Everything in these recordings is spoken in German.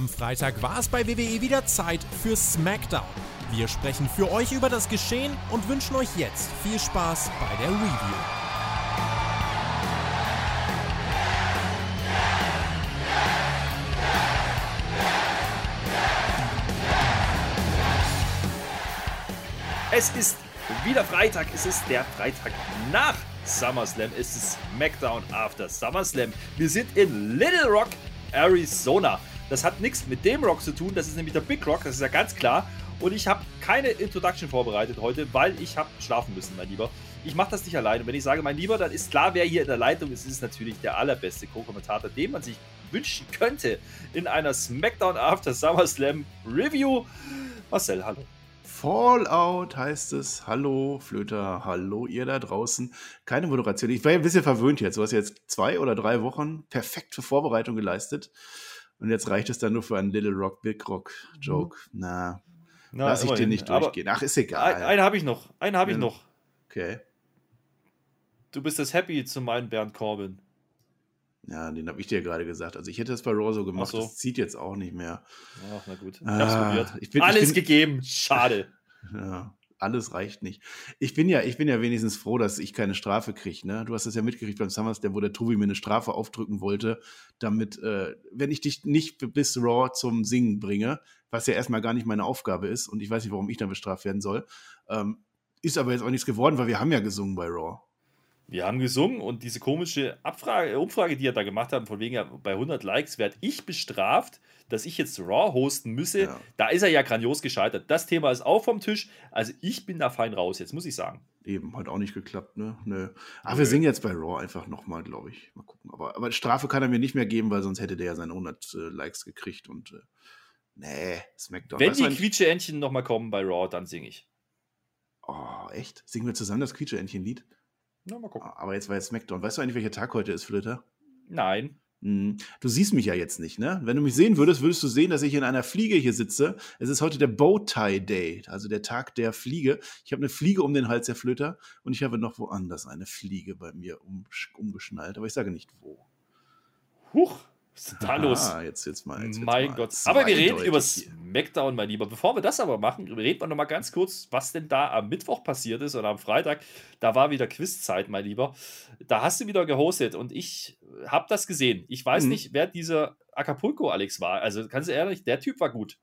Am Freitag war es bei WWE wieder Zeit für SmackDown. Wir sprechen für euch über das Geschehen und wünschen euch jetzt viel Spaß bei der Review. Es ist wieder Freitag. Es ist der Freitag nach SummerSlam. Es ist SmackDown after SummerSlam. Wir sind in Little Rock, Arizona. Das hat nichts mit dem Rock zu tun. Das ist nämlich der Big Rock. Das ist ja ganz klar. Und ich habe keine Introduction vorbereitet heute, weil ich habe schlafen müssen, mein Lieber. Ich mache das nicht alleine. Und wenn ich sage, mein Lieber, dann ist klar, wer hier in der Leitung ist. Es ist natürlich der allerbeste Co-Kommentator, den man sich wünschen könnte in einer SmackDown After SummerSlam Review. Marcel, hallo. Fallout heißt es. Hallo, Flöter. Hallo, ihr da draußen. Keine Moderation. Ich war ja ein bisschen verwöhnt jetzt. Du hast jetzt zwei oder drei Wochen perfekte Vorbereitung geleistet. Und jetzt reicht es dann nur für einen Little Rock, Big Rock Joke. Mhm. Na, Na lass ich den nicht durchgehen. Ach, ist egal. Ein, einen habe ich noch. Einen habe ich noch. Okay. Du bist das Happy zu meinen Bernd Corbin. Ja, den habe ich dir gerade gesagt. Also ich hätte das bei Raw so gemacht, so. das zieht jetzt auch nicht mehr. Ach, na gut. Ich ah, Ich bin, alles ich bin, gegeben. Schade. Ja, alles reicht nicht. Ich bin ja, ich bin ja wenigstens froh, dass ich keine Strafe kriege. Ne? Du hast es ja mitgekriegt beim SummerSlam, wo der Tobi mir eine Strafe aufdrücken wollte, damit, äh, wenn ich dich nicht bis Raw zum Singen bringe, was ja erstmal gar nicht meine Aufgabe ist und ich weiß nicht, warum ich dann bestraft werden soll, ähm, ist aber jetzt auch nichts geworden, weil wir haben ja gesungen bei Raw. Wir haben gesungen und diese komische Abfrage, Umfrage, die er da gemacht hat, von wegen bei 100 Likes werde ich bestraft, dass ich jetzt Raw hosten müsse. Ja. Da ist er ja grandios gescheitert. Das Thema ist auch vom Tisch. Also ich bin da fein raus, jetzt muss ich sagen. Eben, hat auch nicht geklappt, ne? Nö. Ach, wir singen jetzt bei Raw einfach nochmal, glaube ich. Mal gucken. Aber, aber Strafe kann er mir nicht mehr geben, weil sonst hätte der ja seine 100 äh, Likes gekriegt und äh, nee, Smackdown. Wenn die Quietsche-Entchen nochmal kommen bei Raw, dann singe ich. Oh, echt? Singen wir zusammen das Quietsche-Entchen-Lied? Na, mal gucken. Aber jetzt war jetzt Smackdown. Weißt du eigentlich, welcher Tag heute ist, Flitter? Nein. Hm. Du siehst mich ja jetzt nicht, ne? Wenn du mich sehen würdest, würdest du sehen, dass ich in einer Fliege hier sitze. Es ist heute der Bowtie Day, also der Tag der Fliege. Ich habe eine Fliege um den Hals, Herr Flöter, und ich habe noch woanders eine Fliege bei mir um, umgeschnallt, aber ich sage nicht wo. Huch, was ist denn da los? Jetzt, jetzt mal. Jetzt, mein mal Gott. Aber wir reden über SmackDown, mein Lieber. Bevor wir das aber machen, reden wir noch mal ganz kurz, was denn da am Mittwoch passiert ist oder am Freitag. Da war wieder Quizzeit, mein Lieber. Da hast du wieder gehostet und ich habe das gesehen. Ich weiß mhm. nicht, wer dieser Acapulco Alex war. Also ganz ehrlich, der Typ war gut.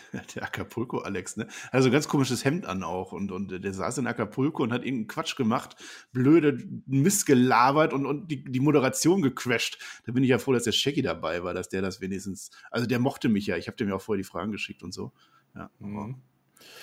Der Acapulco Alex, ne? Also ganz komisches Hemd an auch und, und der saß in Acapulco und hat irgendeinen Quatsch gemacht, blöde Mist gelabert und, und die, die Moderation gecrashed. Da bin ich ja froh, dass der Shaggy dabei war, dass der das wenigstens, also der mochte mich ja. Ich habe dem ja auch vorher die Fragen geschickt und so. Ja. Mhm.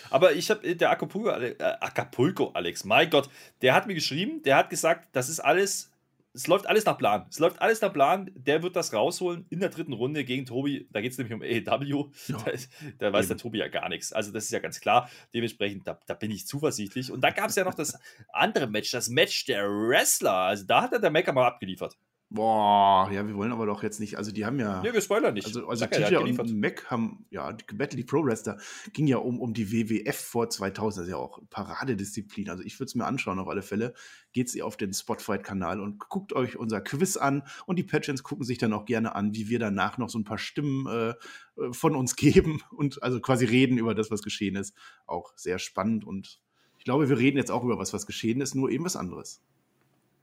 Aber ich habe der Acapulco, äh, Acapulco Alex, mein Gott, der hat mir geschrieben, der hat gesagt, das ist alles es läuft alles nach Plan. Es läuft alles nach Plan. Der wird das rausholen in der dritten Runde gegen Tobi. Da geht es nämlich um AEW. Ja, da, da weiß der Tobi ja gar nichts. Also, das ist ja ganz klar. Dementsprechend, da, da bin ich zuversichtlich. Und da gab es ja noch das andere Match, das Match der Wrestler. Also, da hat er der Mecker mal abgeliefert. Boah, ja, wir wollen aber doch jetzt nicht, also die haben ja. Nee, wir spoilern nicht. Also, also Tisha und Mac haben, ja, die Battle Pro Wrestler ging ja um, um die WWF vor 2000, das ist ja auch Paradedisziplin. Also ich würde es mir anschauen auf alle Fälle. Geht ihr auf den Spotfight-Kanal und guckt euch unser Quiz an und die Patrons gucken sich dann auch gerne an, wie wir danach noch so ein paar Stimmen äh, äh von uns geben und also quasi reden über das, was geschehen ist. Auch sehr spannend und ich glaube, wir reden jetzt auch über was, was geschehen ist, nur eben was anderes.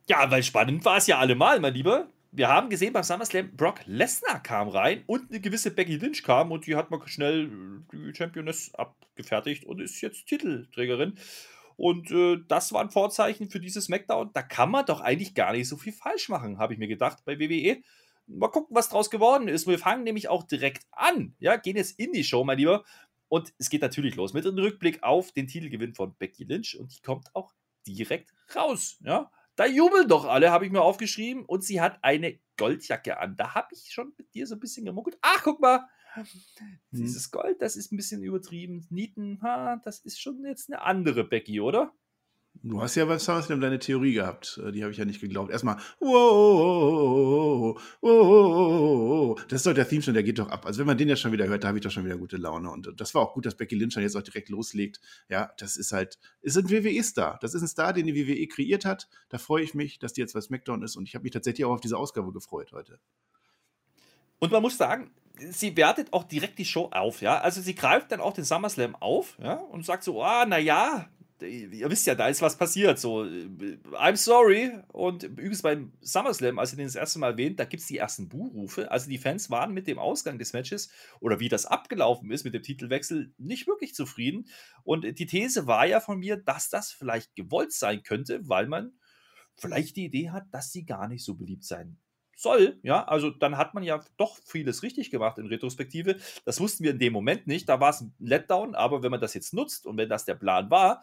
Ja, weil spannend war es ja allemal, mein Lieber. Wir haben gesehen beim SummerSlam, Brock Lesnar kam rein und eine gewisse Becky Lynch kam und die hat mal schnell die Championess abgefertigt und ist jetzt Titelträgerin. Und äh, das war ein Vorzeichen für dieses SmackDown. Da kann man doch eigentlich gar nicht so viel falsch machen, habe ich mir gedacht bei WWE. Mal gucken, was draus geworden ist. Wir fangen nämlich auch direkt an. Ja, gehen jetzt in die Show, mein Lieber. Und es geht natürlich los mit einem Rückblick auf den Titelgewinn von Becky Lynch und die kommt auch direkt raus. Ja, da jubeln doch alle, habe ich mir aufgeschrieben. Und sie hat eine Goldjacke an. Da habe ich schon mit dir so ein bisschen gemuckelt. Ach, guck mal. Dieses Gold, das ist ein bisschen übertrieben. Nieten, ha, das ist schon jetzt eine andere Becky, oder? Du hast ja beim SummerSlam deine Theorie gehabt. Äh, die habe ich ja nicht geglaubt. Erstmal, wow, wow, das ist doch der Theme schon, der geht doch ab. Also wenn man den ja schon wieder hört, da habe ich doch schon wieder gute Laune. Und das war auch gut, dass Becky Lynch dann jetzt auch direkt loslegt. Ja, das ist halt, ist ein WWE-Star. Das ist ein Star, den die WWE kreiert hat. Da freue ich mich, dass die jetzt bei SmackDown ist. Und ich habe mich tatsächlich auch auf diese Ausgabe gefreut heute. Und man muss sagen, sie wertet auch direkt die Show auf, ja. Also sie greift dann auch den SummerSlam auf, ja, und sagt so, ah, naja, ihr wisst ja, da ist was passiert. So, I'm sorry. Und übrigens beim SummerSlam, als ihr den das erste Mal erwähnt, da gibt es die ersten Buhrufe. Also die Fans waren mit dem Ausgang des Matches oder wie das abgelaufen ist mit dem Titelwechsel nicht wirklich zufrieden. Und die These war ja von mir, dass das vielleicht gewollt sein könnte, weil man vielleicht die Idee hat, dass sie gar nicht so beliebt sein soll, ja, also dann hat man ja doch vieles richtig gemacht in Retrospektive. Das wussten wir in dem Moment nicht, da war es ein Letdown, aber wenn man das jetzt nutzt und wenn das der Plan war,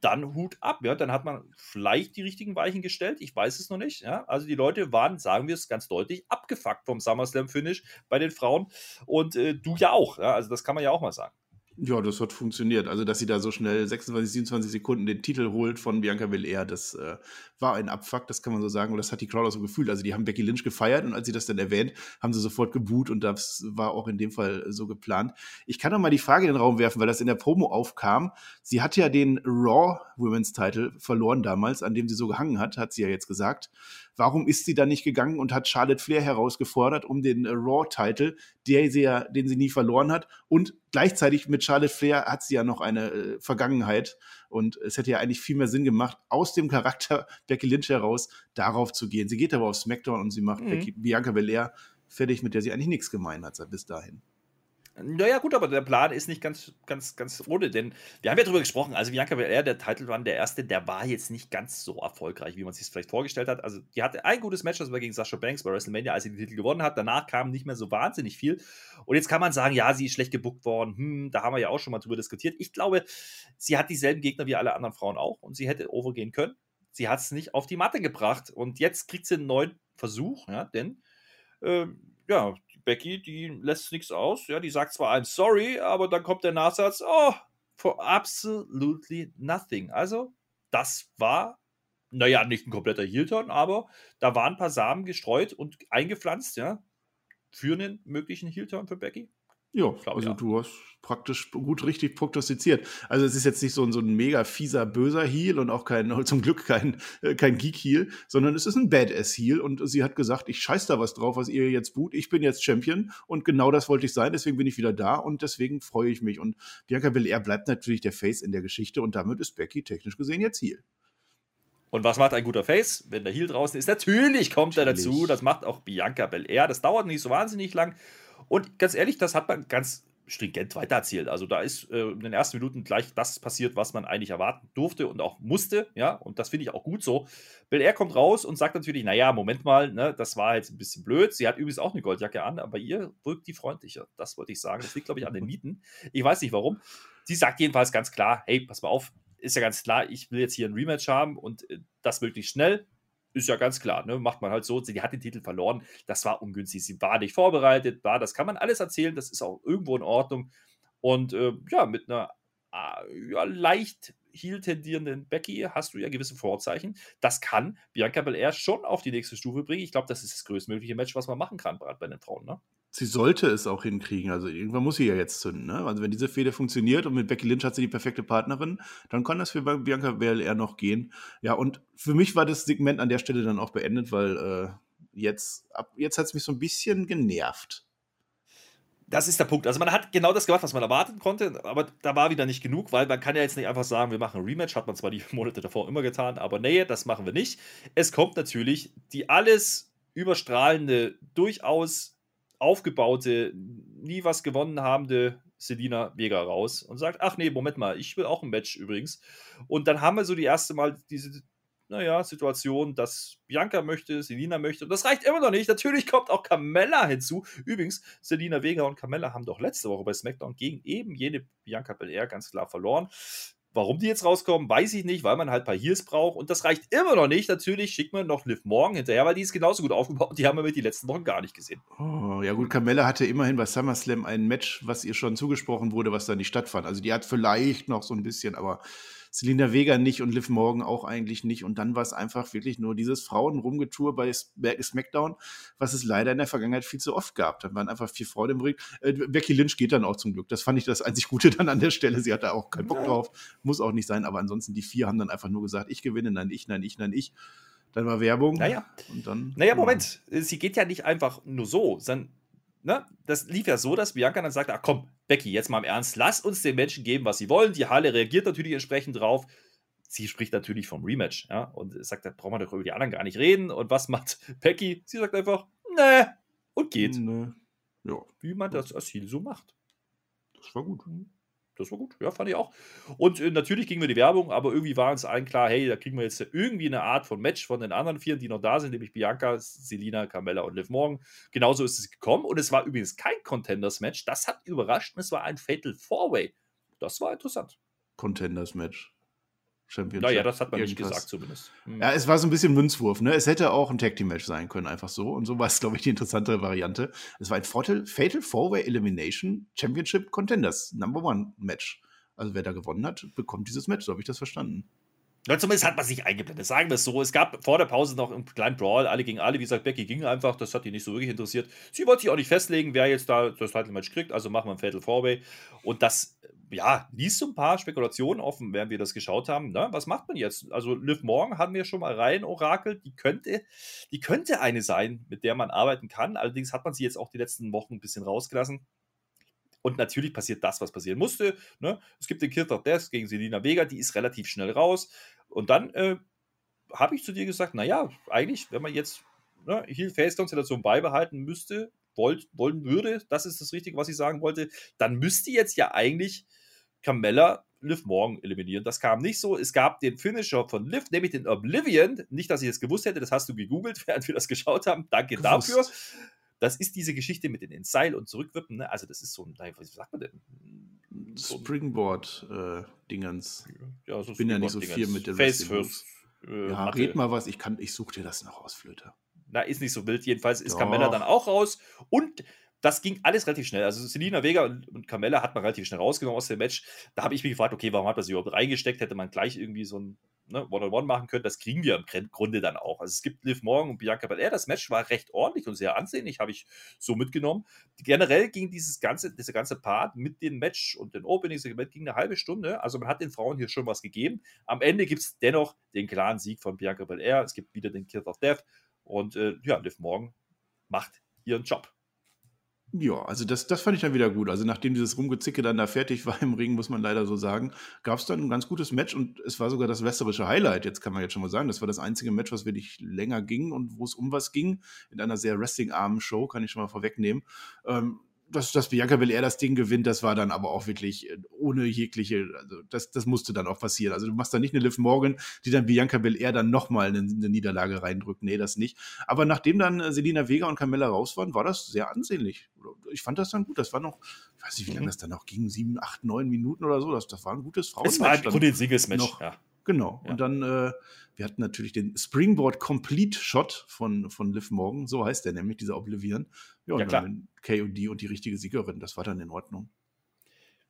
dann Hut ab, ja, dann hat man vielleicht die richtigen Weichen gestellt, ich weiß es noch nicht, ja, also die Leute waren, sagen wir es ganz deutlich, abgefuckt vom SummerSlam-Finish bei den Frauen. Und äh, du ja auch, ja, also das kann man ja auch mal sagen. Ja, das hat funktioniert. Also, dass sie da so schnell 26, 27 Sekunden den Titel holt von Bianca Belair, das äh, war ein Abfuck, das kann man so sagen. Und das hat die Crowd auch so gefühlt. Also, die haben Becky Lynch gefeiert und als sie das dann erwähnt, haben sie sofort geboot und das war auch in dem Fall so geplant. Ich kann noch mal die Frage in den Raum werfen, weil das in der Promo aufkam. Sie hat ja den Raw Women's Title verloren damals, an dem sie so gehangen hat, hat sie ja jetzt gesagt. Warum ist sie dann nicht gegangen und hat Charlotte Flair herausgefordert um den äh, Raw-Title, den sie nie verloren hat? Und gleichzeitig mit Charlotte Flair hat sie ja noch eine äh, Vergangenheit. Und es hätte ja eigentlich viel mehr Sinn gemacht, aus dem Charakter Becky Lynch heraus darauf zu gehen. Sie geht aber auf SmackDown und sie macht mhm. Becky, Bianca Belair fertig, mit der sie eigentlich nichts gemein hat bis dahin. Naja, gut, aber der Plan ist nicht ganz, ganz, ganz ohne, denn wir haben ja darüber gesprochen. Also, Bianca Belair, der Title Run, der erste, der war jetzt nicht ganz so erfolgreich, wie man sich vielleicht vorgestellt hat. Also, die hatte ein gutes Match, das war gegen Sasha Banks bei WrestleMania, als sie den Titel gewonnen hat. Danach kam nicht mehr so wahnsinnig viel. Und jetzt kann man sagen, ja, sie ist schlecht gebuckt worden. Hm, da haben wir ja auch schon mal drüber diskutiert. Ich glaube, sie hat dieselben Gegner wie alle anderen Frauen auch und sie hätte overgehen können. Sie hat es nicht auf die Matte gebracht und jetzt kriegt sie einen neuen Versuch, ja, denn. Äh, ja, Becky, die lässt nichts aus. Ja, die sagt zwar I'm sorry, aber dann kommt der Nachsatz, oh, for absolutely nothing. Also, das war, naja, nicht ein kompletter Heel-Turn, aber da waren ein paar Samen gestreut und eingepflanzt, ja, für einen möglichen Heel-Turn für Becky. Ja, also ja. du hast praktisch gut richtig prognostiziert. Also es ist jetzt nicht so ein, so ein mega fieser, böser Heal und auch kein, zum Glück kein, äh, kein Geek-Heal, sondern es ist ein Badass-Heal und sie hat gesagt, ich scheiß da was drauf, was ihr jetzt boot. Ich bin jetzt Champion und genau das wollte ich sein, deswegen bin ich wieder da und deswegen freue ich mich. Und Bianca Belair bleibt natürlich der Face in der Geschichte und damit ist Becky technisch gesehen jetzt Heal. Und was macht ein guter Face, wenn der Heal draußen ist? Natürlich kommt Natürlich. er dazu. Das macht auch Bianca Belair. Das dauert nicht so wahnsinnig lang. Und ganz ehrlich, das hat man ganz stringent weitererzählt. Also da ist äh, in den ersten Minuten gleich das passiert, was man eigentlich erwarten durfte und auch musste, ja, und das finde ich auch gut so. Bill Air kommt raus und sagt natürlich, naja, Moment mal, ne, das war jetzt ein bisschen blöd. Sie hat übrigens auch eine Goldjacke an, aber ihr wirkt die freundlicher. Das wollte ich sagen. Das liegt, glaube ich, an den Mieten. Ich weiß nicht warum. Sie sagt jedenfalls ganz klar, hey, pass mal auf, ist ja ganz klar, ich will jetzt hier ein Rematch haben und äh, das möglichst schnell ist ja ganz klar, ne? macht man halt so. Sie hat den Titel verloren, das war ungünstig. Sie war nicht vorbereitet, war, das kann man alles erzählen, das ist auch irgendwo in Ordnung. Und äh, ja, mit einer äh, ja, leicht heel tendierenden Becky hast du ja gewisse Vorzeichen. Das kann Bianca Belair schon auf die nächste Stufe bringen. Ich glaube, das ist das größtmögliche Match, was man machen kann, gerade bei den Frauen. Ne? Sie sollte es auch hinkriegen. Also irgendwann muss sie ja jetzt zünden. Ne? Also wenn diese Fehde funktioniert und mit Becky Lynch hat sie die perfekte Partnerin, dann kann das für Bianca Belair noch gehen. Ja, und für mich war das Segment an der Stelle dann auch beendet, weil äh, jetzt, jetzt hat es mich so ein bisschen genervt. Das ist der Punkt. Also man hat genau das gemacht, was man erwarten konnte, aber da war wieder nicht genug, weil man kann ja jetzt nicht einfach sagen, wir machen ein Rematch, hat man zwar die Monate davor immer getan, aber nee, das machen wir nicht. Es kommt natürlich die alles überstrahlende, durchaus aufgebaute, nie was gewonnen habende Selina Vega raus und sagt, ach nee, Moment mal, ich will auch ein Match übrigens. Und dann haben wir so die erste Mal diese, naja, Situation, dass Bianca möchte, Selina möchte. Und das reicht immer noch nicht. Natürlich kommt auch Carmella hinzu. Übrigens, Selina Vega und Carmella haben doch letzte Woche bei SmackDown gegen eben jene Bianca Belair ganz klar verloren. Warum die jetzt rauskommen, weiß ich nicht, weil man halt ein paar Heels braucht. Und das reicht immer noch nicht. Natürlich schickt man noch Liv Morgan hinterher, weil die ist genauso gut aufgebaut. Die haben wir mit die letzten Wochen gar nicht gesehen. Oh, ja gut, Carmella hatte immerhin bei SummerSlam ein Match, was ihr schon zugesprochen wurde, was da nicht stattfand. Also die hat vielleicht noch so ein bisschen, aber Selina Vega nicht und Liv Morgan auch eigentlich nicht. Und dann war es einfach wirklich nur dieses Frauenrumgetour bei SmackDown, was es leider in der Vergangenheit viel zu oft gab. Dann waren einfach vier Frauen im Ring. Äh, Becky Lynch geht dann auch zum Glück. Das fand ich das einzig Gute dann an der Stelle. Sie hatte auch keinen Bock ja. drauf. Muss auch nicht sein. Aber ansonsten die vier haben dann einfach nur gesagt, ich gewinne, nein, ich, nein, ich, nein, ich. Dann war Werbung. Naja. Und dann, naja, Moment. Sie geht ja nicht einfach nur so, sondern ne, das lief ja so, dass Bianca dann sagt, ach komm, Becky, jetzt mal im Ernst, lass uns den Menschen geben, was sie wollen. Die Halle reagiert natürlich entsprechend drauf. Sie spricht natürlich vom Rematch, ja, und sagt, da brauchen wir doch über die anderen gar nicht reden. Und was macht Becky? Sie sagt einfach, ne, und geht. Nee. Ja, Wie man das als Ziel so macht. das war gut. Das war gut, ja, fand ich auch. Und äh, natürlich gingen wir die Werbung, aber irgendwie war uns allen klar, hey, da kriegen wir jetzt irgendwie eine Art von Match von den anderen vier, die noch da sind, nämlich Bianca, Selina, Carmella und Liv Morgan. Genauso ist es gekommen und es war übrigens kein Contenders-Match. Das hat überrascht und es war ein Fatal Four-Way. Das war interessant. Contenders-Match. Championship. Naja, das hat man nicht irgendwas. gesagt zumindest. Hm. Ja, es war so ein bisschen Münzwurf, ne? Es hätte auch ein Tag Team Match sein können, einfach so. Und so war es, glaube ich, die interessantere Variante. Es war ein Fatal, Fatal Four-Way Elimination Championship Contenders Number One Match. Also wer da gewonnen hat, bekommt dieses Match. So habe ich das verstanden. Ja, zumindest hat man sich eingeblendet, sagen wir es so. Es gab vor der Pause noch einen kleinen Brawl, alle gegen alle. Wie gesagt, Becky ging einfach, das hat die nicht so wirklich interessiert. Sie wollte sich auch nicht festlegen, wer jetzt da das Title-Match kriegt, also machen wir ein Fatal Four-Way. Und das, ja, ließ so ein paar Spekulationen offen, während wir das geschaut haben. Na, was macht man jetzt? Also Liv Morgan hatten wir schon mal rein orakelt, die könnte, die könnte eine sein, mit der man arbeiten kann. Allerdings hat man sie jetzt auch die letzten Wochen ein bisschen rausgelassen. Und natürlich passiert das, was passieren musste. Ne? Es gibt den Kill of Death gegen Selina Vega, die ist relativ schnell raus. Und dann äh, habe ich zu dir gesagt, naja, eigentlich, wenn man jetzt ne, Heel-Face-Konstellation beibehalten müsste, wollt, wollen würde, das ist das Richtige, was ich sagen wollte, dann müsste jetzt ja eigentlich Carmella Liv Morgan eliminieren. Das kam nicht so. Es gab den Finisher von Liv, nämlich den Oblivion. Nicht, dass ich es gewusst hätte, das hast du gegoogelt, während wir das geschaut haben. Danke Gewusst. dafür. Das ist diese Geschichte mit den ins Seil und zurückwippen. Ne? Also, das ist so ein, was sagt man denn? So Springboard-Dingens. ja, so Ich bin ja nicht so viel mit den Face Wrestling First. Äh, ja, red mal was. Ich, kann, ich suche dir das noch aus, Flöter. Na, ist nicht so wild. Jedenfalls ist Doch. Carmella dann auch raus. Und das ging alles relativ schnell. Also Selina Vega und, Carmella hat man relativ schnell rausgenommen aus dem Match. Da habe ich mich gefragt, okay, warum hat man sie überhaupt reingesteckt? Hätte man gleich irgendwie so ein ne, One-on-One machen können. Das kriegen wir im Grunde dann auch. Also es gibt Liv Morgan und Bianca Belair. Das Match war recht ordentlich und sehr ansehnlich, habe ich so mitgenommen. Generell ging dieses ganze, dieser ganze Part mit dem Match und den Opening-Segment ging eine halbe Stunde. Also man hat den Frauen hier schon was gegeben. Am Ende gibt es dennoch den klaren Sieg von Bianca Belair. Es gibt wieder den Kill of Death. Und äh, ja, Liv Morgan macht ihren Job. Ja, also das, das fand ich dann wieder gut. Also nachdem dieses Rumgezicke dann da fertig war im Ring, muss man leider so sagen, gab es dann ein ganz gutes Match und es war sogar das wrestlerische Highlight, jetzt kann man jetzt schon mal sagen. Das war das einzige Match, was wirklich länger ging und wo es um was ging. In einer sehr wrestlingarmen Show, kann ich schon mal vorwegnehmen. Ähm, dass, dass Bianca Belair das Ding gewinnt, das war dann aber auch wirklich äh, ohne jegliche, also das, das musste dann auch passieren. Also du machst da nicht eine Liv Morgan, die dann Bianca Belair dann nochmal eine, eine Niederlage reindrückt. Nee, das nicht. Aber nachdem dann äh, Selina Vega und Carmella raus waren, war das sehr ansehnlich. Ich fand das dann gut. Das war noch, ich weiß nicht, wie lange Mhm. das dann noch ging, sieben, acht, neun Minuten oder so. Das, das war ein gutes Es war Frauenmatch. dann. Grunde ein Singles-Match. noch. Ja. Genau. Ja. Und dann, äh, wir hatten natürlich den Springboard Complete Shot von, von Liv Morgan. So heißt der nämlich, dieser Oblivion. Ja, und Ja, klar. dann KOD und die richtige Siegerin. Das war dann in Ordnung.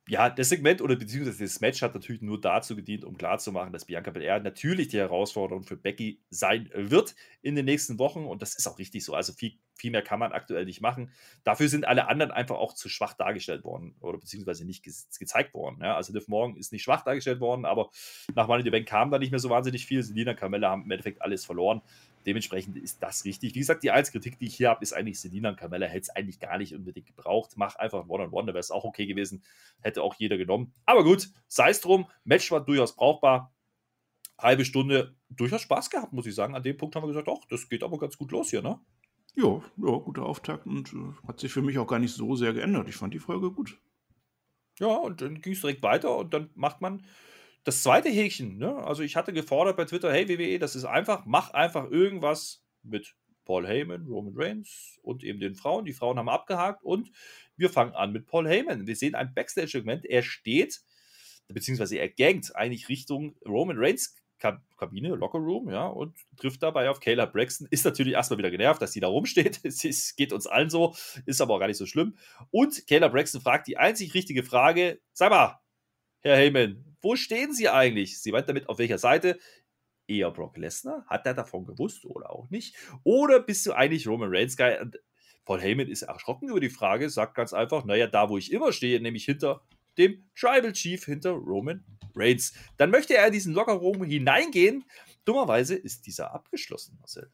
ja, das Segment oder beziehungsweise das Match hat natürlich nur dazu gedient, um klarzumachen, dass Bianca Belair natürlich die Herausforderung für Becky sein wird in den nächsten Wochen. Und das ist auch richtig so. Also viel, viel mehr kann man aktuell nicht machen. Dafür sind alle anderen einfach auch zu schwach dargestellt worden oder beziehungsweise nicht ge gezeigt worden. Ja, also Liv Morgan ist nicht schwach dargestellt worden, aber nach Money the Bank kam da nicht mehr so wahnsinnig viel. Selina Carmella haben im Endeffekt alles verloren. Dementsprechend ist das richtig. Wie gesagt, die einzige Kritik, die ich hier habe, ist eigentlich, Selina und Carmella hätte es eigentlich gar nicht unbedingt gebraucht. Mach einfach ein One-on-One, da wäre es auch okay gewesen. Hätte auch jeder genommen. Aber gut, sei es drum. Match war durchaus brauchbar. Halbe Stunde, durchaus Spaß gehabt, muss ich sagen. An dem Punkt haben wir gesagt, ach, das geht aber ganz gut los hier, ne? Ja, ja, guter Auftakt und äh, hat sich für mich auch gar nicht so sehr geändert. Ich fand die Folge gut. Ja, und dann ging es direkt weiter und dann macht man das zweite Häkchen. Ne? Also ich hatte gefordert bei Twitter, hey WWE, das ist einfach, mach einfach irgendwas mit Paul Heyman, Roman Reigns und eben den Frauen. Die Frauen haben abgehakt und wir fangen an mit Paul Heyman. Wir sehen ein Backstage-Segment, er steht, beziehungsweise er gangt eigentlich Richtung Roman Reigns Kab- Kabine, Locker Room, ja, und trifft dabei auf Kayla Braxton. Ist natürlich erstmal wieder genervt, dass sie da rumsteht. Es geht uns allen so, ist aber auch gar nicht so schlimm. Und Kayla Braxton fragt die einzig richtige Frage: Sag mal, Herr Heyman, wo stehen Sie eigentlich? Sie meint damit, auf welcher Seite? Eher Brock Lesnar? Hat er davon gewusst oder auch nicht? Oder bist du eigentlich Roman Reigns Guy? Und Paul Heyman ist erschrocken über die Frage, sagt ganz einfach: Naja, da wo ich immer stehe, nämlich hinter dem Tribal Chief, hinter Roman Reigns. Dann möchte er in diesen Lockerroom hineingehen. Dummerweise ist dieser abgeschlossen, Marcel.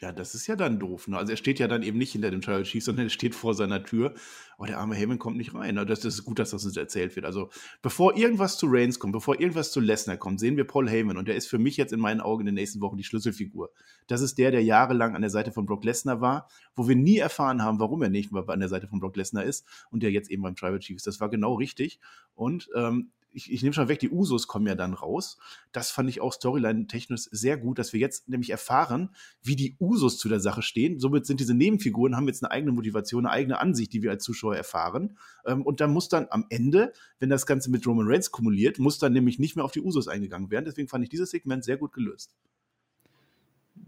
Ja, das ist ja dann doof. Ne? Also er steht ja dann eben nicht hinter dem Tribal Chief, sondern er steht vor seiner Tür. Aber der arme Heyman kommt nicht rein. Das, das ist gut, dass das uns erzählt wird. Also bevor irgendwas zu Reigns kommt, bevor irgendwas zu Lesnar kommt, sehen wir Paul Heyman. Und der ist für mich jetzt in meinen Augen in den nächsten Wochen die Schlüsselfigur. Das ist der, der jahrelang an der Seite von Brock Lesnar war, wo wir nie erfahren haben, warum er nicht an der Seite von Brock Lesnar ist und der jetzt eben beim Tribal Chief ist. Das war genau richtig. Und ähm, ich, ich nehme schon weg, die Usos kommen ja dann raus. Das fand ich auch storyline-technisch sehr gut, dass wir jetzt nämlich erfahren, wie die Usos zu der Sache stehen. Somit sind diese Nebenfiguren, haben jetzt eine eigene Motivation, eine eigene Ansicht, die wir als Zuschauer erfahren. Ähm, und dann muss dann am Ende, wenn das Ganze mit Roman Reigns kumuliert, muss dann nämlich nicht mehr auf die Usos eingegangen werden. Deswegen fand ich dieses Segment sehr gut gelöst.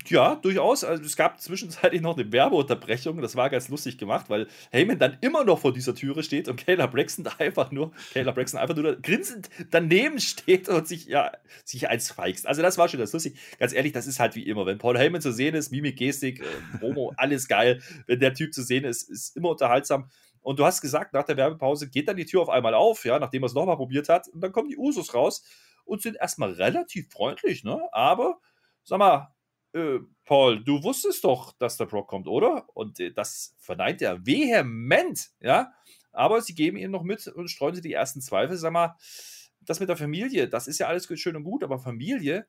Ja, durchaus. Also es gab zwischenzeitlich noch eine Werbeunterbrechung. Das war ganz lustig gemacht, weil Heyman dann immer noch vor dieser Türe steht und Kayla Braxton einfach nur, Kayla Braxton einfach nur grinsend daneben steht und sich, ja, sich eins feigst. Also das war schon ganz lustig. Ganz ehrlich, das ist halt wie immer. Wenn Paul Heyman zu sehen ist, Mimik, Gestik, äh, Promo, alles geil. Wenn der Typ zu sehen ist, ist immer unterhaltsam. Und du hast gesagt, nach der Werbepause geht dann die Tür auf einmal auf, ja, nachdem er es nochmal probiert hat. Und dann kommen die Usos raus und sind erstmal relativ freundlich, ne? Aber, sag mal, äh, Paul, du wusstest doch, dass der Brock kommt, oder? Und äh, das verneint er vehement, ja. Aber sie geben ihm noch mit und streuen sie die ersten Zweifel. Sag mal, das mit der Familie, das ist ja alles schön und gut, aber Familie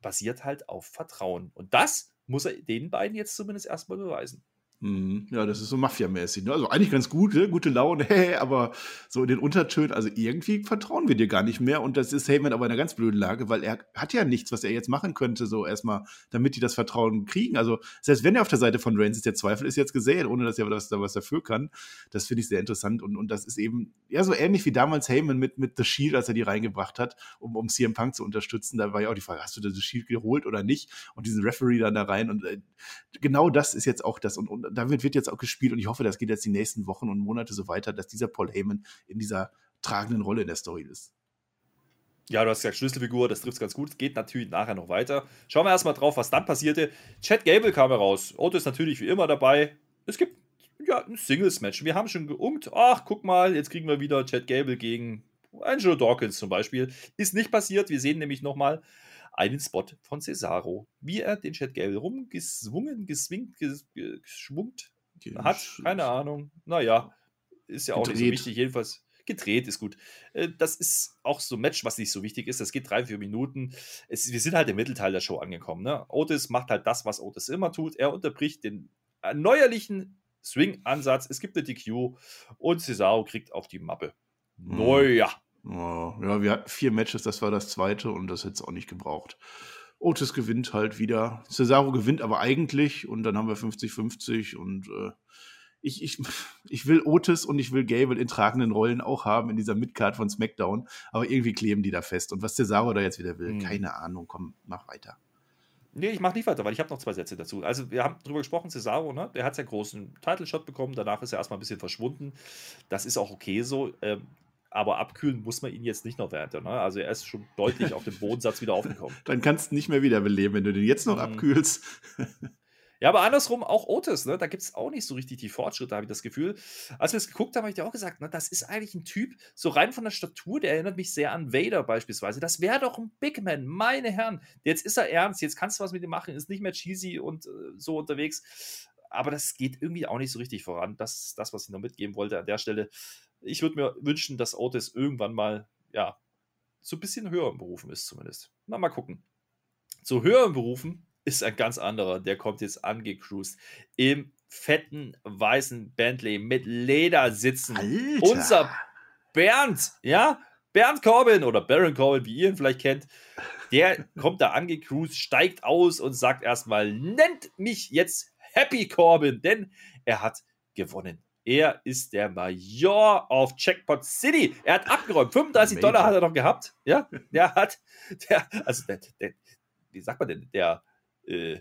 basiert halt auf Vertrauen. Und das muss er den beiden jetzt zumindest erstmal beweisen. Mhm. Ja, das ist so Mafia-mäßig. Ne? Also eigentlich ganz gut, ne? gute Laune, aber so in den Untertönen, also irgendwie vertrauen wir dir gar nicht mehr. Und das ist Heyman aber in einer ganz blöden Lage, weil er hat ja nichts, was er jetzt machen könnte, so erstmal, damit die das Vertrauen kriegen. Also selbst wenn er auf der Seite von Reigns ist, der Zweifel ist jetzt gesehen, ohne dass er was, was dafür kann. Das finde ich sehr interessant. Und, und das ist eben, ja, so ähnlich wie damals Heyman mit, mit The Shield, als er die reingebracht hat, um, um CM Punk zu unterstützen. Da war ja auch die Frage, hast du das Shield geholt oder nicht? Und diesen Referee dann da rein. Und äh, genau das ist jetzt auch das. Und, und damit wird jetzt auch gespielt und ich hoffe, das geht jetzt die nächsten Wochen und Monate so weiter, dass dieser Paul Heyman in dieser tragenden Rolle in der Story ist. Ja, du hast gesagt, Schlüsselfigur, das trifft ganz gut. Es geht natürlich nachher noch weiter. Schauen wir erstmal drauf, was dann passierte. Chad Gable kam heraus. Otto ist natürlich wie immer dabei. Es gibt ja ein Singles-Match. Wir haben schon geungt. Ach, guck mal, jetzt kriegen wir wieder Chad Gable gegen Angelo Dawkins zum Beispiel. Ist nicht passiert. Wir sehen nämlich nochmal einen Spot von Cesaro, wie er den Chad Gable rumgeswungen, geswingt, geschwungt hat. Keine Ahnung. Naja, ist ja auch gedreht. nicht so wichtig. Jedenfalls gedreht ist gut. Äh, das ist auch so ein Match, was nicht so wichtig ist. Das geht drei, vier Minuten. Es, wir sind halt im Mittelteil der Show angekommen. Ne? Otis macht halt das, was Otis immer tut. Er unterbricht den neuerlichen Swing-Ansatz. Es gibt eine DQ und Cesaro kriegt auf die Mappe. Hm. Neuer. Oh, ja, wir hatten vier Matches, das war das zweite und das hätte es auch nicht gebraucht. Otis gewinnt halt wieder. Cesaro gewinnt aber eigentlich und dann haben wir 50-50 und äh, ich, ich, ich will Otis und ich will Gable in tragenden Rollen auch haben in dieser Midcard von SmackDown, aber irgendwie kleben die da fest. Und was Cesaro da jetzt wieder will, hm. keine Ahnung, komm, mach weiter. Nee, ich mach nicht weiter, weil ich habe noch zwei Sätze dazu. Also, wir haben drüber gesprochen, Cesaro, ne? der hat seinen großen Title-Shot bekommen, danach ist er erstmal ein bisschen verschwunden. Das ist auch okay so. Ähm, aber abkühlen muss man ihn jetzt nicht noch weiter. Ne? Also er ist schon deutlich auf dem Bodensatz wieder aufgekommen. Dann kannst du nicht mehr wiederbeleben, wenn du den jetzt noch mhm. abkühlst. Ja, aber andersrum auch Otis, ne? Da gibt es auch nicht so richtig die Fortschritte, habe ich das Gefühl. Als wir es geguckt haben, habe ich dir auch gesagt, ne, das ist eigentlich ein Typ, so rein von der Statur, der erinnert mich sehr an Vader beispielsweise. Das wäre doch ein Big Man, meine Herren. Jetzt ist er ernst, jetzt kannst du was mit ihm machen, ist nicht mehr cheesy und äh, so unterwegs. Aber das geht irgendwie auch nicht so richtig voran. Das ist das, was ich noch mitgeben wollte an der Stelle ich würde mir wünschen, dass Otis irgendwann mal, ja, so ein bisschen höher im Berufen ist zumindest. Na, mal gucken. So höher im Berufen ist ein ganz anderer. Der kommt jetzt angecruised im fetten weißen Bentley mit Ledersitzen. Alter. Unser Bernd, ja, Bernd Corbin oder Baron Corbin, wie ihr ihn vielleicht kennt, der kommt da angecruised, steigt aus und sagt erstmal, nennt mich jetzt Happy Corbin, denn er hat gewonnen. Er ist der Major of Checkpot City. Er hat abgeräumt. 35 Major. Dollar hat er noch gehabt. Ja, der hat, der, also der, der wie sagt man denn, der, äh,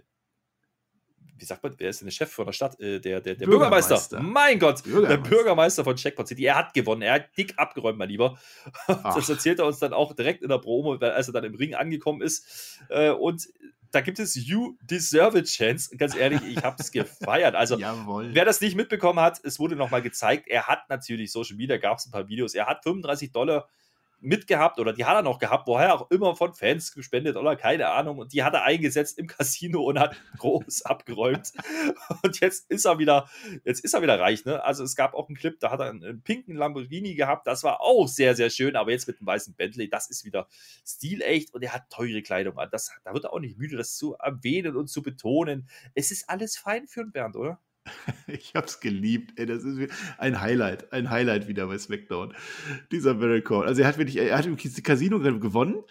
wie sagt man, wer ist denn der Chef von der Stadt? Äh, der, der, der Bürgermeister. Bürgermeister. Mein Gott, Bürgermeister. der Bürgermeister von Checkpot City. Er hat gewonnen. Er hat dick abgeräumt, mein Lieber. Ach. Das erzählt er uns dann auch direkt in der Promo, als er dann im Ring angekommen ist. Äh, und da gibt es You Deserve a Chance. Ganz ehrlich, ich habe es gefeiert. Also, Jawohl. wer das nicht mitbekommen hat, es wurde nochmal gezeigt. Er hat natürlich Social Media, gab es ein paar Videos. Er hat 35 Dollar mitgehabt oder die hat er noch gehabt, woher auch immer von Fans gespendet oder keine Ahnung. Und die hat er eingesetzt im Casino und hat groß abgeräumt. Und jetzt ist er wieder, jetzt ist er wieder reich. Ne? Also es gab auch einen Clip, da hat er einen, einen, pinken Lamborghini gehabt. Das war auch sehr, sehr schön. Aber jetzt mit einem weißen Bentley, das ist wieder stilecht und er hat teure Kleidung an. Das, da wird er auch nicht müde, das zu erwähnen und zu betonen. Es ist alles fein für einen Bernd, oder? Ich hab's geliebt. Ey, das ist ein Highlight. Ein Highlight wieder bei SmackDown. Dieser Barrel Call. Also er hat wirklich, er hat im Casino gewonnen.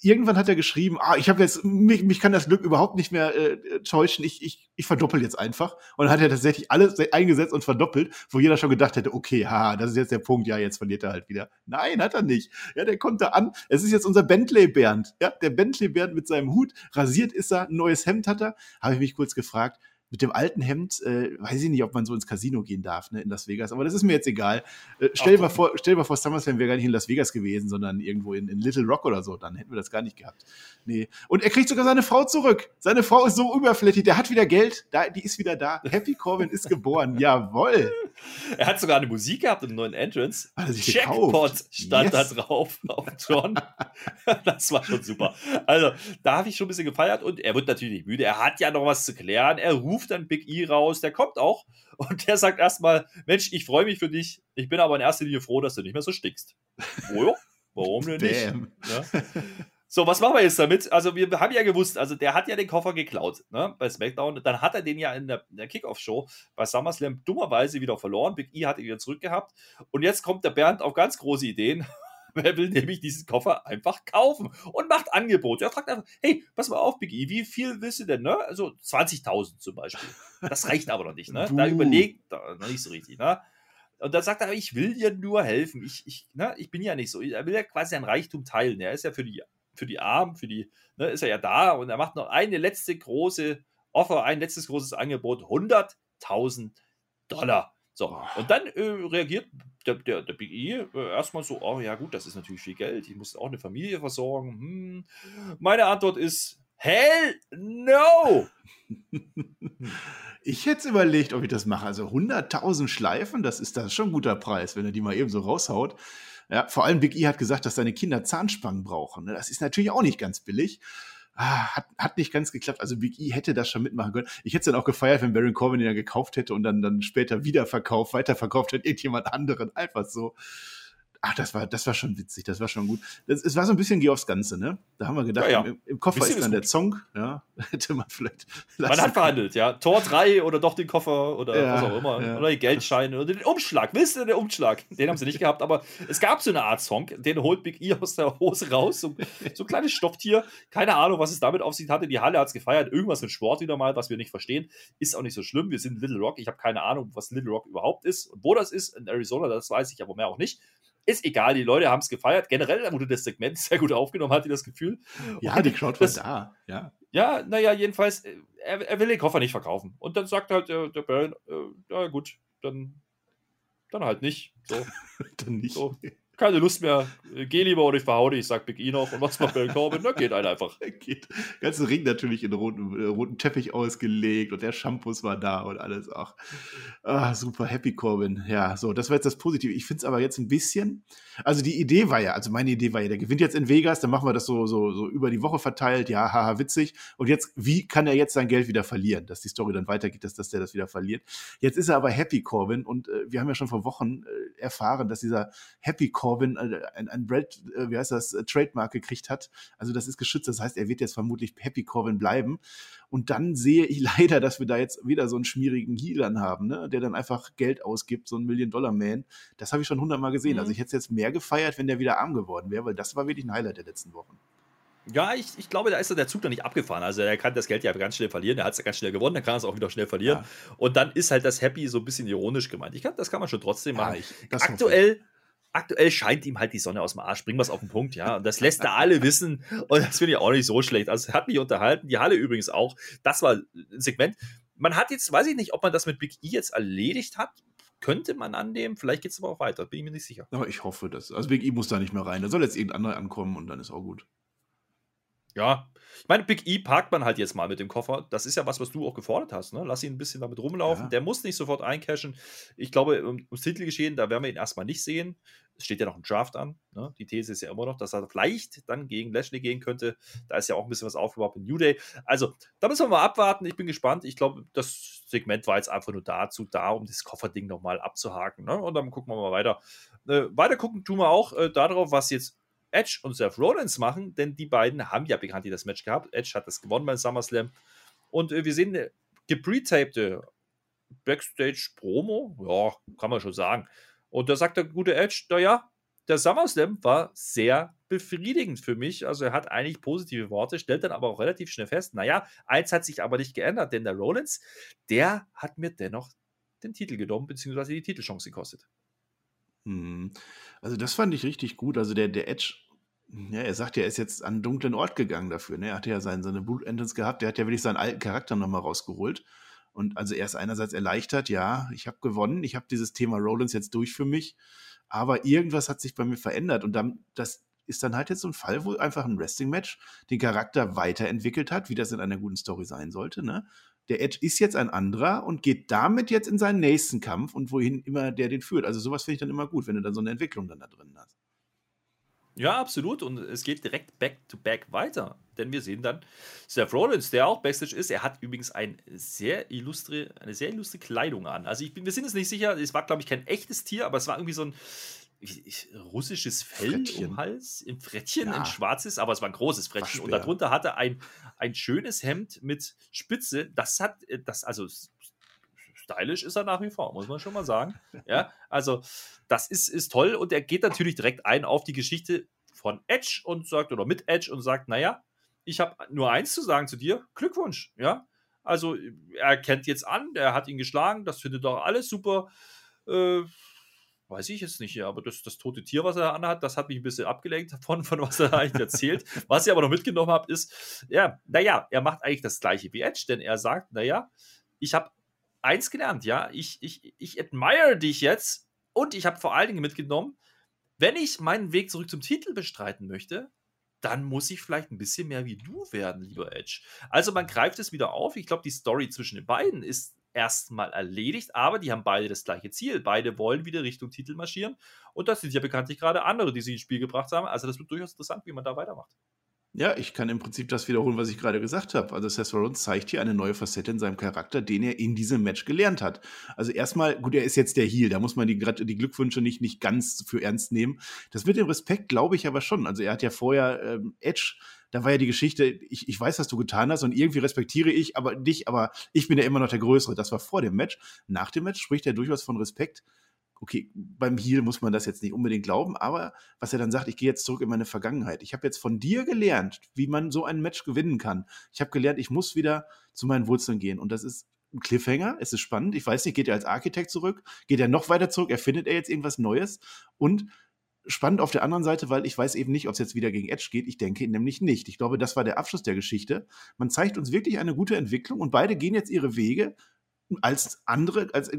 Irgendwann hat er geschrieben, ah, ich habe jetzt, mich, mich kann das Glück überhaupt nicht mehr äh, täuschen, ich, ich, ich verdoppel jetzt einfach. Und dann hat er tatsächlich alles eingesetzt und verdoppelt, wo jeder schon gedacht hätte, okay, ha, das ist jetzt der Punkt, ja, jetzt verliert er halt wieder. Nein, hat er nicht. Ja, der kommt da an. Es ist jetzt unser Bentley Bernd. Ja, der Bentley Bernd mit seinem Hut. Rasiert ist er, ein neues Hemd hat er. Habe ich mich kurz gefragt, mit dem alten Hemd, äh, weiß ich nicht, ob man so ins Casino gehen darf, ne, in Las Vegas, aber das ist mir jetzt egal. Äh, stell, dir mal vor, stell dir mal vor, SummerSlam wäre gar nicht in Las Vegas gewesen, sondern irgendwo in, in, Little Rock oder so, dann hätten wir das gar nicht gehabt. Nee. Und er kriegt sogar seine Frau zurück. Seine Frau ist so überflüssig, der hat wieder Geld, da, die ist wieder da. Happy Corbin ist geboren, jawoll. Er hat sogar eine Musik gehabt im neuen Entrance. Jackpot stand yes. da drauf auf John. das war schon super. Also, da habe ich schon ein bisschen gefeiert und er wird natürlich nicht müde. Er hat ja noch was zu klären. Er ruft ruft dann Big E raus, der kommt auch und der sagt erstmal, Mensch, ich freue mich für dich, ich bin aber in erster Linie froh, dass du nicht mehr so stickst. Oh ja, warum denn nicht? Ja. So, was machen wir jetzt damit? Also, wir haben ja gewusst, also der hat ja den Koffer geklaut ne, bei SmackDown. Dann hat er den ja in der, der Kickoff-Show bei SummerSlam dummerweise wieder verloren. Big E hat ihn wieder zurückgehabt. Und jetzt kommt der Bernd auf ganz große Ideen Wer will nämlich diesen Koffer einfach kaufen und macht Angebote. Er fragt einfach, hey, pass mal auf, Big E, wie viel willst du denn, ne? Also 20.000 zum Beispiel. Das reicht aber noch nicht, ne? Da überlegt er noch nicht so richtig, ne? Und dann sagt er, ich will dir nur helfen. Ich, ich, ne, ich bin ja nicht so. Er will ja quasi sein Reichtum teilen. Er ist ja für die, für die Armen, für die, ne, ist er ja da und er macht noch eine letzte große Offer, ein letztes großes Angebot, 100.000 Dollar. So, und dann äh, reagiert der, der, der Big E äh, erstmal so, oh ja gut, das ist natürlich viel Geld, ich muss auch eine Familie versorgen. Hm. Meine Antwort ist, hell no! Ich hätte überlegt, ob ich das mache. Also 100.000 Schleifen, das ist das schon ein guter Preis, wenn er die mal eben so raushaut. Ja, vor allem Big E hat gesagt, dass seine Kinder Zahnspangen brauchen. Ne? Das ist natürlich auch nicht ganz billig ah, hat, hat nicht ganz geklappt. Also Big E hätte das schon mitmachen können. Ich hätte es dann auch gefeiert, wenn Baron Corbin ihn ja gekauft hätte und dann, dann später wieder verkauft, weiterverkauft hätte, irgendjemand anderen. Einfach so. Ach, das war, das war schon witzig, das war schon gut. Das, es war so ein bisschen Geh aufs Ganze, ne? Da haben wir gedacht, ja, ja. Im, Im, Koffer ist dann der Zong, ja. Hätte man vielleicht. Man hat verhandelt, ja. Tor 3 oder doch den Koffer oder ja, was auch immer. Oder die Geldscheine oder den Umschlag. Wisst ihr, den Umschlag? Den haben sie nicht gehabt, aber es gab so eine Art Song, den holt Big E aus der Hose raus. So, so ein kleines Stofftier. Keine Ahnung, was es damit auf sich hatte. Die Halle hat es gefeiert. Irgendwas mit Sport wieder mal, was wir nicht verstehen. Ist auch nicht so schlimm. Wir sind Little Rock. Ich habe keine Ahnung, was Little Rock überhaupt ist und wo das ist. In Arizona, das weiß ich, aber mehr auch nicht. Ist egal, die Leute haben es gefeiert. Generell wurde das Segment sehr gut aufgenommen, hatte ich das Gefühl. Ja, Und die Crowd war da, ja. Ja, naja, jedenfalls, äh, er, er, will den Koffer nicht verkaufen. Und dann sagt halt der, der Baron, äh, ja gut, dann, dann halt nicht. So. dann nicht. So keine Lust mehr, geh lieber oder ich verhau dich, sagt Big E noch. Und was macht Baron Corbin? Na, geht einer einfach. geht. Ganze Ring natürlich in roten, äh, roten Teppich ausgelegt und der Shampoo war da und alles. Ach, ah, super, Happy Corbin. Ja, so, das war jetzt das Positive. Ich finde es aber jetzt ein bisschen, also die Idee war ja, also meine Idee war ja, der gewinnt jetzt in Vegas, dann machen wir das so, so, so über die Woche verteilt, ja, haha, witzig. Und jetzt, wie kann er jetzt sein Geld wieder verlieren? Dass die Story dann weitergeht, dass, dass der das wieder verliert. Jetzt ist er aber Happy Corbin und äh, wir haben ja schon vor Wochen äh, erfahren, dass dieser Happy Corbin Corbin äh, ein, ein Brand, äh, wie heißt das, äh, Trademark gekriegt hat. Also das ist geschützt. Das heißt, er wird jetzt vermutlich Happy Corbin bleiben. Und dann sehe ich leider, dass wir da jetzt wieder so einen schmierigen Healern haben, ne? der dann einfach Geld ausgibt, so ein Million-Dollar-Man. Das habe ich schon hundertmal gesehen. Also mhm. Also ich hätte es jetzt mehr gefeiert, wenn der wieder arm geworden wäre, weil das war wirklich ein Highlight der letzten Wochen. Ja, ich, ich glaube, da ist der Zug noch nicht abgefahren. Also er kann das Geld ja ganz schnell verlieren, er hat es ja ganz schnell gewonnen, dann kann er es auch wieder schnell verlieren. Ja. Und dann ist halt das Happy so ein bisschen ironisch gemeint. Ich kann, das kann man schon trotzdem machen. Ja, ich, Aktuell aktuell scheint ihm halt die Sonne aus dem Arsch. Bringen wir es auf den Punkt, ja. Und das lässt er alle wissen. Und das finde ich auch nicht so schlecht. Also hat mich unterhalten. Die Halle übrigens auch. Das war ein Segment. Man hat jetzt, weiß ich nicht, ob man das mit Big E jetzt erledigt hat. Könnte man annehmen. Vielleicht geht es aber auch weiter. Bin ich mir nicht sicher. Aber ich hoffe das. Also Big E muss da nicht mehr rein. Da soll jetzt irgendein anderer ankommen und dann ist auch gut. Ja, ich meine, Big E parkt man halt jetzt mal mit dem Koffer. Das ist ja was, was du auch gefordert hast. Ne? Lass ihn ein bisschen damit rumlaufen. Ja. Der muss nicht sofort eincashen. Ich glaube, ums Titelgeschehen, da werden wir ihn erstmal nicht sehen. Es steht ja noch ein Draft an. Ne? Die These ist ja immer noch, dass er vielleicht dann gegen Lashley gehen könnte. Da ist ja auch ein bisschen was aufgebaut mit New Day. Also, da müssen wir mal abwarten. Ich bin gespannt. Ich glaube, das Segment war jetzt einfach nur dazu da, um das Kofferding nochmal abzuhaken. Ne? Und dann gucken wir mal weiter. Äh, weiter gucken tun wir auch äh, darauf, was jetzt Edge und Seth Rollins machen, denn die beiden haben ja bekanntlich das Match gehabt. Edge hat das gewonnen beim SummerSlam. Und äh, wir sehen eine gepretapte Backstage-Promo. Ja, kann man schon sagen. Und da sagt der gute Edge, naja, der SummerSlam war sehr befriedigend für mich. Also er hat eigentlich positive Worte, stellt dann aber auch relativ schnell fest, naja, eins hat sich aber nicht geändert, denn der Rollins, der hat mir dennoch den Titel genommen, beziehungsweise die Titelchance gekostet. Hm. Also das fand ich richtig gut. Also der, der Edge, ja, er sagt ja, er ist jetzt an einen dunklen Ort gegangen dafür. Ne? Er hatte ja seine, seine Blutentrance gehabt, der hat ja wirklich seinen alten Charakter nochmal rausgeholt. Und also er ist einerseits erleichtert, ja, ich habe gewonnen, ich habe dieses Thema Rollins jetzt durch für mich, aber irgendwas hat sich bei mir verändert und dann, das ist dann halt jetzt so ein Fall, wo einfach ein Wrestling-Match den Charakter weiterentwickelt hat, wie das in einer guten Story sein sollte, ne? Der Edge ist jetzt ein anderer und geht damit jetzt in seinen nächsten Kampf und wohin immer der den führt. Also sowas finde ich dann immer gut, wenn du dann so eine Entwicklung dann da drin hast. Ja, absolut. Und es geht direkt back-to-back weiter. Denn wir sehen dann Seth Rollins, der auch Backstage ist. Er hat übrigens ein sehr illustre, eine sehr illustre Kleidung an. Also ich bin, wir sind uns nicht sicher, es war, glaube ich, kein echtes Tier, aber es war irgendwie so ein ich, russisches Fell Frettchen. um Hals, im Frettchen, ja. ein schwarzes, aber es war ein großes Frettchen. Und darunter hatte er ein, ein schönes Hemd mit Spitze. Das hat, das, also stylisch ist er nach wie vor, muss man schon mal sagen. Ja, also das ist, ist toll und er geht natürlich direkt ein auf die Geschichte von Edge und sagt, oder mit Edge und sagt, naja, ich habe nur eins zu sagen zu dir, Glückwunsch, ja. Also er kennt jetzt an, er hat ihn geschlagen, das findet doch alles super. Äh, weiß ich jetzt nicht, ja, aber das, das tote Tier, was er anhat, das hat mich ein bisschen abgelenkt davon, von was er eigentlich erzählt. was ich aber noch mitgenommen habe, ist, ja, naja, er macht eigentlich das gleiche wie Edge, denn er sagt, naja, ich habe eins gelernt, ja. Ich, ich, ich admire dich jetzt und ich habe vor allen Dingen mitgenommen, wenn ich meinen Weg zurück zum Titel bestreiten möchte, dann muss ich vielleicht ein bisschen mehr wie du werden, lieber Edge. Also man greift es wieder auf. Ich glaube, die Story zwischen den beiden ist erstmal erledigt, aber die haben beide das gleiche Ziel. Beide wollen wieder Richtung Titel marschieren. Und das sind ja bekanntlich gerade andere, die sie ins Spiel gebracht haben. Also das wird durchaus interessant, wie man da weitermacht. Ja, ich kann im Prinzip das wiederholen, was ich gerade gesagt habe. Also Seth Rollins zeigt hier eine neue Facette in seinem Charakter, den er in diesem Match gelernt hat. Also erstmal, gut, er ist jetzt der Heel, da muss man die, die Glückwünsche nicht, nicht ganz für ernst nehmen. Das mit dem Respekt glaube ich aber schon. Also er hat ja vorher ähm, Edge, da war ja die Geschichte, ich, ich weiß, was du getan hast und irgendwie respektiere ich aber dich, aber ich bin ja immer noch der Größere. Das war vor dem Match. Nach dem Match spricht er durchaus von Respekt okay, beim Heal muss man das jetzt nicht unbedingt glauben, aber was er dann sagt, ich gehe jetzt zurück in meine Vergangenheit. Ich habe jetzt von dir gelernt, wie man so ein Match gewinnen kann. Ich habe gelernt, ich muss wieder zu meinen Wurzeln gehen. Und das ist ein Cliffhanger, es ist spannend. Ich weiß nicht, geht er als Architekt zurück? Geht er noch weiter zurück? Erfindet er jetzt irgendwas Neues? Und spannend auf der anderen Seite, weil ich weiß eben nicht, ob es jetzt wieder gegen Edge geht. Ich denke nämlich nicht. Ich glaube, das war der Abschluss der Geschichte. Man zeigt uns wirklich eine gute Entwicklung und beide gehen jetzt ihre Wege als andere, als äh,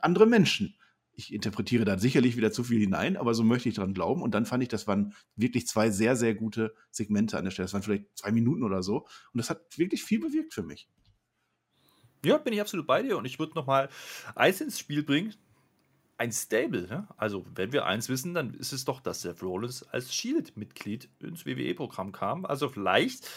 andere Menschen ich interpretiere da sicherlich wieder zu viel hinein, aber so möchte ich dran glauben. Und dann fand ich, das waren wirklich zwei sehr, sehr gute Segmente an der Stelle. Das waren vielleicht zwei Minuten oder so. Und das hat wirklich viel bewirkt für mich. Ja, bin ich absolut bei dir. Und ich würde noch mal eins ins Spiel bringen. Ein Stable. Ne? Also, wenn wir eins wissen, dann ist es doch, dass Seth Rollins als Shield-Mitglied ins WWE-Programm kam. Also, vielleicht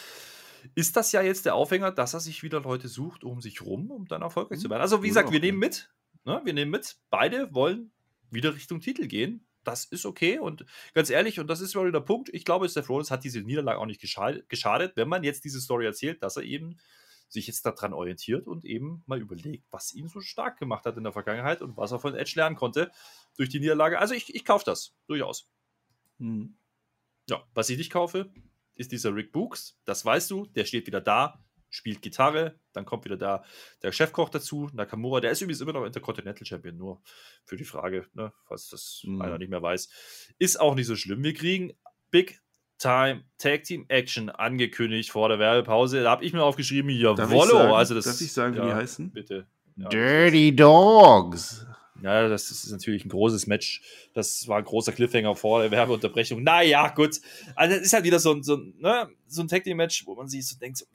ist das ja jetzt der Aufhänger, dass er sich wieder Leute sucht um sich rum, um dann erfolgreich zu mhm. werden. Also, wie gesagt, wir nehmen mit, Ne? Wir nehmen mit, beide wollen wieder Richtung Titel gehen. Das ist okay und ganz ehrlich, und das ist wieder der Punkt, ich glaube, Seth Rollins hat diese Niederlage auch nicht geschadet, wenn man jetzt diese Story erzählt, dass er eben sich jetzt daran orientiert und eben mal überlegt, was ihn so stark gemacht hat in der Vergangenheit und was er von Edge lernen konnte durch die Niederlage. Also ich, ich kaufe das, durchaus. Hm. Ja, was ich nicht kaufe, ist dieser Rick Books. Das weißt du, der steht wieder da, spielt Gitarre, dann kommt wieder da der Chefkoch dazu, Nakamura, der ist übrigens immer noch Intercontinental Champion, nur für die Frage, ne, falls das mhm. einer nicht mehr weiß. Ist auch nicht so schlimm. Wir kriegen Big Time Tag Team Action angekündigt vor der Werbepause. Da habe ich mir aufgeschrieben, jawollo. Also das, darf ich sagen, ja, wie die heißen? Bitte. Ja, Dirty Dogs. Ja, das ist natürlich ein großes Match. Das war ein großer Cliffhanger vor der Werbeunterbrechung. Naja, gut. Also, das ist halt wieder so ein, so ein, ne, so ein Tag Team Match, wo man sich so denkt, so,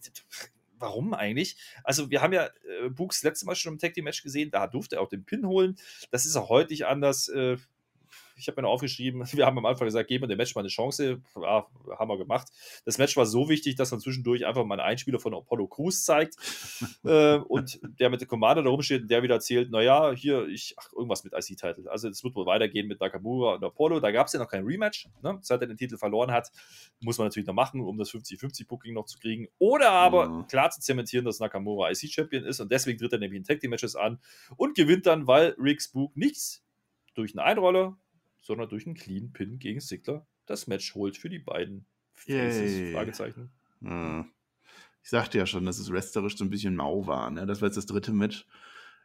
warum eigentlich? Also, wir haben ja äh, Books letztes Mal schon im Tag Team Match gesehen, da durfte er auch den Pin holen. Das ist auch heute nicht anders. Äh, Ich habe mir noch aufgeschrieben, wir haben am Anfang gesagt, geben wir dem Match mal eine Chance. Ja, haben wir gemacht. Das Match war so wichtig, dass man zwischendurch einfach mal einen Einspieler von Apollo Crews zeigt äh, und der mit dem Commander da rumsteht und der wieder erzählt, naja, hier, ich, ach, irgendwas mit IC-Title. Also es wird wohl weitergehen mit Nakamura und Apollo. Da gab es ja noch kein Rematch, ne? seit er den Titel verloren hat. Muss man natürlich noch machen, um das 50-50-Booking noch zu kriegen. Oder aber mhm. klar zu zementieren, dass Nakamura IC-Champion ist und deswegen tritt er nämlich in Tag Team Matches an und gewinnt dann, weil Rick Spook nichts durch eine Einrolle, sondern durch einen Clean Pin gegen Sigler das Match holt für die beiden. Faces, Fragezeichen. Hm. Ich sagte ja schon, dass es wrestlerisch so ein bisschen mau war. Ne? Das war jetzt das dritte Match.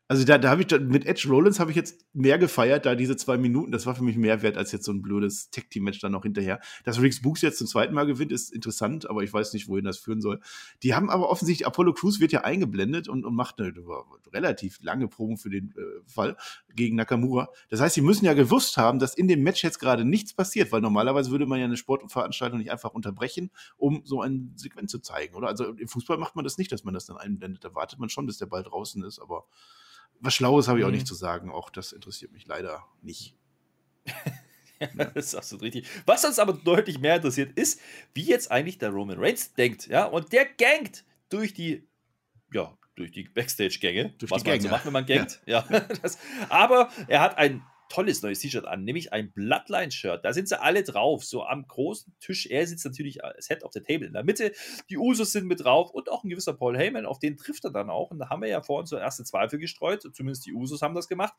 Also da, da habe ich mit Edge Rollins habe ich jetzt mehr gefeiert, da diese zwei Minuten, das war für mich mehr wert als jetzt so ein blödes Tag Team Match dann noch hinterher. Dass Riggs Books jetzt zum zweiten Mal gewinnt, ist interessant, aber ich weiß nicht, wohin das führen soll. Die haben aber offensichtlich Apollo Crews wird ja eingeblendet und, und macht eine, eine relativ lange Promo für den äh, Fall gegen Nakamura. Das heißt, sie müssen ja gewusst haben, dass in dem Match jetzt gerade nichts passiert, weil normalerweise würde man ja eine Sportveranstaltung nicht einfach unterbrechen, um so ein Segment zu zeigen, oder? Also im Fußball macht man das nicht, dass man das dann einblendet. Da wartet man schon, bis der Ball draußen ist, aber was Schlaues habe ich auch nicht mhm. zu sagen. Auch das interessiert mich leider nicht. ja, das ist absolut richtig. Was uns aber deutlich mehr interessiert, ist, wie jetzt eigentlich der Roman Reigns denkt. Ja, und der gangt durch die, ja, durch die Backstage-Gänge. Was die man so macht, wenn man gangt. Ja. ja das, aber er hat ein tolles neues T-Shirt an, nämlich ein Bloodline-Shirt. Da sind sie alle drauf, so am großen Tisch. Er sitzt natürlich als Head of the Table in der Mitte. Die Usos sind mit drauf und auch ein gewisser Paul Heyman, auf den trifft er dann auch. Und da haben wir ja vorhin so erste Zweifel gestreut. Zumindest die Usos haben das gemacht.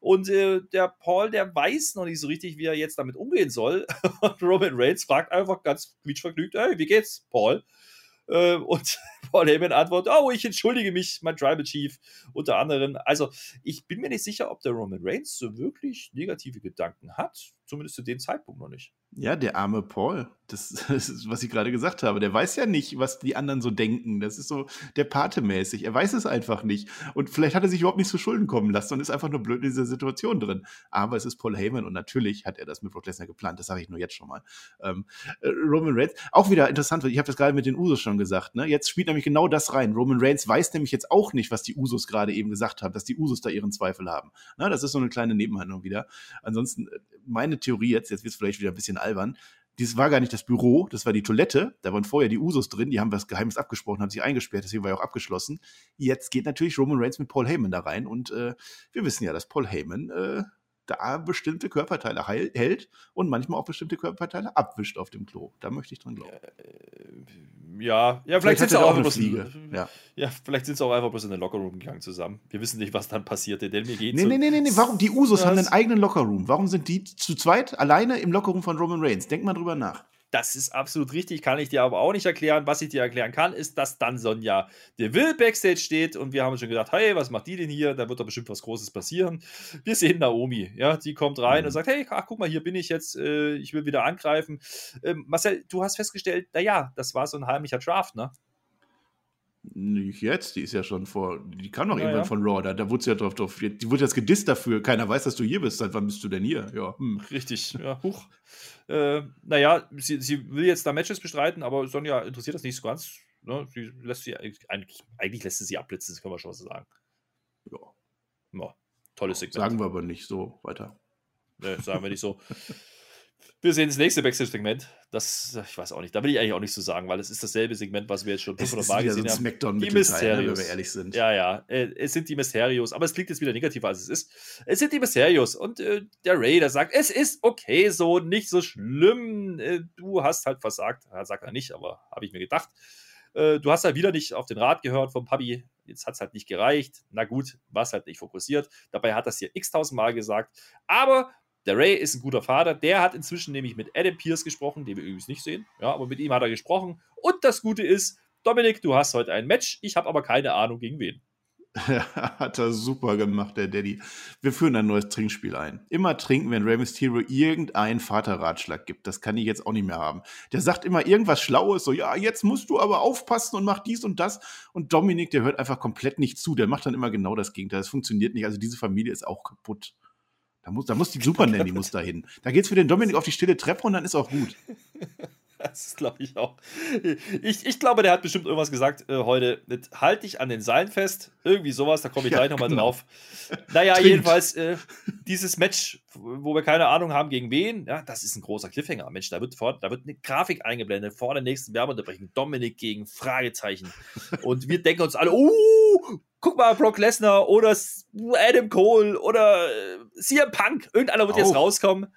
Und äh, der Paul, der weiß noch nicht so richtig, wie er jetzt damit umgehen soll. Und Roman Reigns fragt einfach ganz quietschvergnügt: Hey, wie geht's, Paul? Äh, und Paul Heyman antwortet, oh, ich entschuldige mich, mein Tribal Chief, unter anderem. Also, ich bin mir nicht sicher, ob der Roman Reigns so wirklich negative Gedanken hat. Zumindest zu dem Zeitpunkt noch nicht. Ja, der arme Paul. Das, ist, was ich gerade gesagt habe. Der weiß ja nicht, was die anderen so denken. Das ist so der Pate-mäßig. Er weiß es einfach nicht. Und vielleicht hat er sich überhaupt nicht zu Schulden kommen lassen und ist einfach nur blöd in dieser Situation drin. Aber es ist Paul Heyman und natürlich hat er das mit Brock Lesnar geplant. Das sage ich nur jetzt schon mal. Ähm, äh, Roman Reigns, auch wieder interessant, ich habe das gerade mit den Usos schon gesagt. Ne? Jetzt spielt nämlich genau das rein. Roman Reigns weiß nämlich jetzt auch nicht, was die Usos gerade eben gesagt haben, dass die Usos da ihren Zweifel haben. Na, das ist so eine kleine Nebenhandlung wieder. Ansonsten, äh, meine Theorie jetzt, jetzt wird es vielleicht wieder ein bisschen albern, dieses war gar nicht das Büro, das war die Toilette. Da waren vorher die Usos drin, die haben was Geheimes abgesprochen, haben sich eingesperrt, deswegen war ja auch abgeschlossen. Jetzt geht natürlich Roman Reigns mit Paul Heyman da rein und äh, wir wissen ja, dass Paul Heyman äh, da bestimmte Körperteile heil, hält und manchmal auch bestimmte Körperteile abwischt auf dem Klo. Da möchte ich dran glauben. Äh, ja, ja, vielleicht, sind sie auch, auch Fliege. Ja. ja, vielleicht sind sie auch einfach bloß in den Lockerroom gegangen zusammen. Wir wissen nicht, was dann passierte, denn mir geht Nee, so nee, nee, nee, nee, warum? Die Usos haben einen eigenen Lockerroom. Warum sind die zu zweit alleine im Lockerroom von Roman Reigns? Denk mal drüber nach. Das ist absolut richtig, kann ich dir aber auch nicht erklären. Was ich dir erklären kann, ist, dass dann Sonja Deville Backstage steht und wir haben schon gedacht, hey, was macht die denn hier? Da wird doch bestimmt was Großes passieren. Wir sehen Naomi, ja, die kommt rein mhm. und sagt, hey, ach, guck mal, hier bin ich jetzt, äh, ich will wieder angreifen. Ähm, Marcel, du hast festgestellt, naja, das war so ein heimlicher Draft, ne? Nicht jetzt, die ist ja schon vor, die kam noch ja, irgendwann ja. von Raw, da, da wurde sie ja drauf, drauf, die wurde jetzt gedisst dafür, keiner weiß, dass du hier bist, seit wann bist du denn hier? Ja. Hm. Richtig, ja, huch. Äh, naja, sie, sie will jetzt da Matches bestreiten, aber Sonja interessiert das nicht so ganz. Ne? Sie lässt sie eigentlich, eigentlich lässt sie sie abblitzen, das können wir schon so sagen. Ja. ja tolles Segment. Sagen wir aber nicht so weiter. Ne, sagen wir nicht so. Wir sehen das nächste Backstage-Segment. Das, ich weiß auch nicht, da will ich eigentlich auch nicht so sagen, weil es ist dasselbe Segment, was wir jetzt schon 500 Mal gesehen so haben. Smackdown die Mysterios. wenn wir ehrlich sind. Ja, ja, äh, es sind die Mysterios, aber es klingt jetzt wieder negativer, als es ist. Es sind die Mysterios und äh, der Ray, der sagt, es ist okay so, nicht so schlimm. Äh, du hast halt versagt. Ja, sagt er nicht, aber habe ich mir gedacht. Äh, du hast halt wieder nicht auf den Rat gehört vom Papi. Jetzt hat es halt nicht gereicht. Na gut, warst halt nicht fokussiert. Dabei hat das hier x-tausend Mal gesagt. Aber der Ray ist ein guter Vater. Der hat inzwischen nämlich mit Adam Pierce gesprochen, den wir übrigens nicht sehen. Ja, aber mit ihm hat er gesprochen. Und das Gute ist, Dominik, du hast heute ein Match. Ich habe aber keine Ahnung gegen wen. hat er super gemacht, der Daddy. Wir führen ein neues Trinkspiel ein. Immer trinken, wenn Rey Mysterio irgendeinen Vaterratschlag gibt. Das kann ich jetzt auch nicht mehr haben. Der sagt immer irgendwas Schlaues, so, ja, jetzt musst du aber aufpassen und mach dies und das. Und Dominik, der hört einfach komplett nicht zu. Der macht dann immer genau das Gegenteil. Das funktioniert nicht. Also diese Familie ist auch kaputt. Da muss, da muss die Super Nanny muss da hin. Da geht's für den Dominik auf die stille Treppe und dann ist auch gut. Das glaube ich auch. Ich, ich glaube, der hat bestimmt irgendwas gesagt äh, heute. Halt dich an den Seilen fest. Irgendwie sowas, da komme ich ja, gleich nochmal genau. drauf. Naja, Trinkt. jedenfalls, äh, dieses Match, wo wir keine Ahnung haben, gegen wen, ja, das ist ein großer Cliffhanger. Mensch, da wird, vor, da wird eine Grafik eingeblendet vor der nächsten Werbeunterbrechung. Dominik gegen Fragezeichen. Und wir denken uns alle, uh, guck mal, Brock Lesnar oder Adam Cole oder äh, CM Punk. Irgendeiner wird jetzt rauskommen.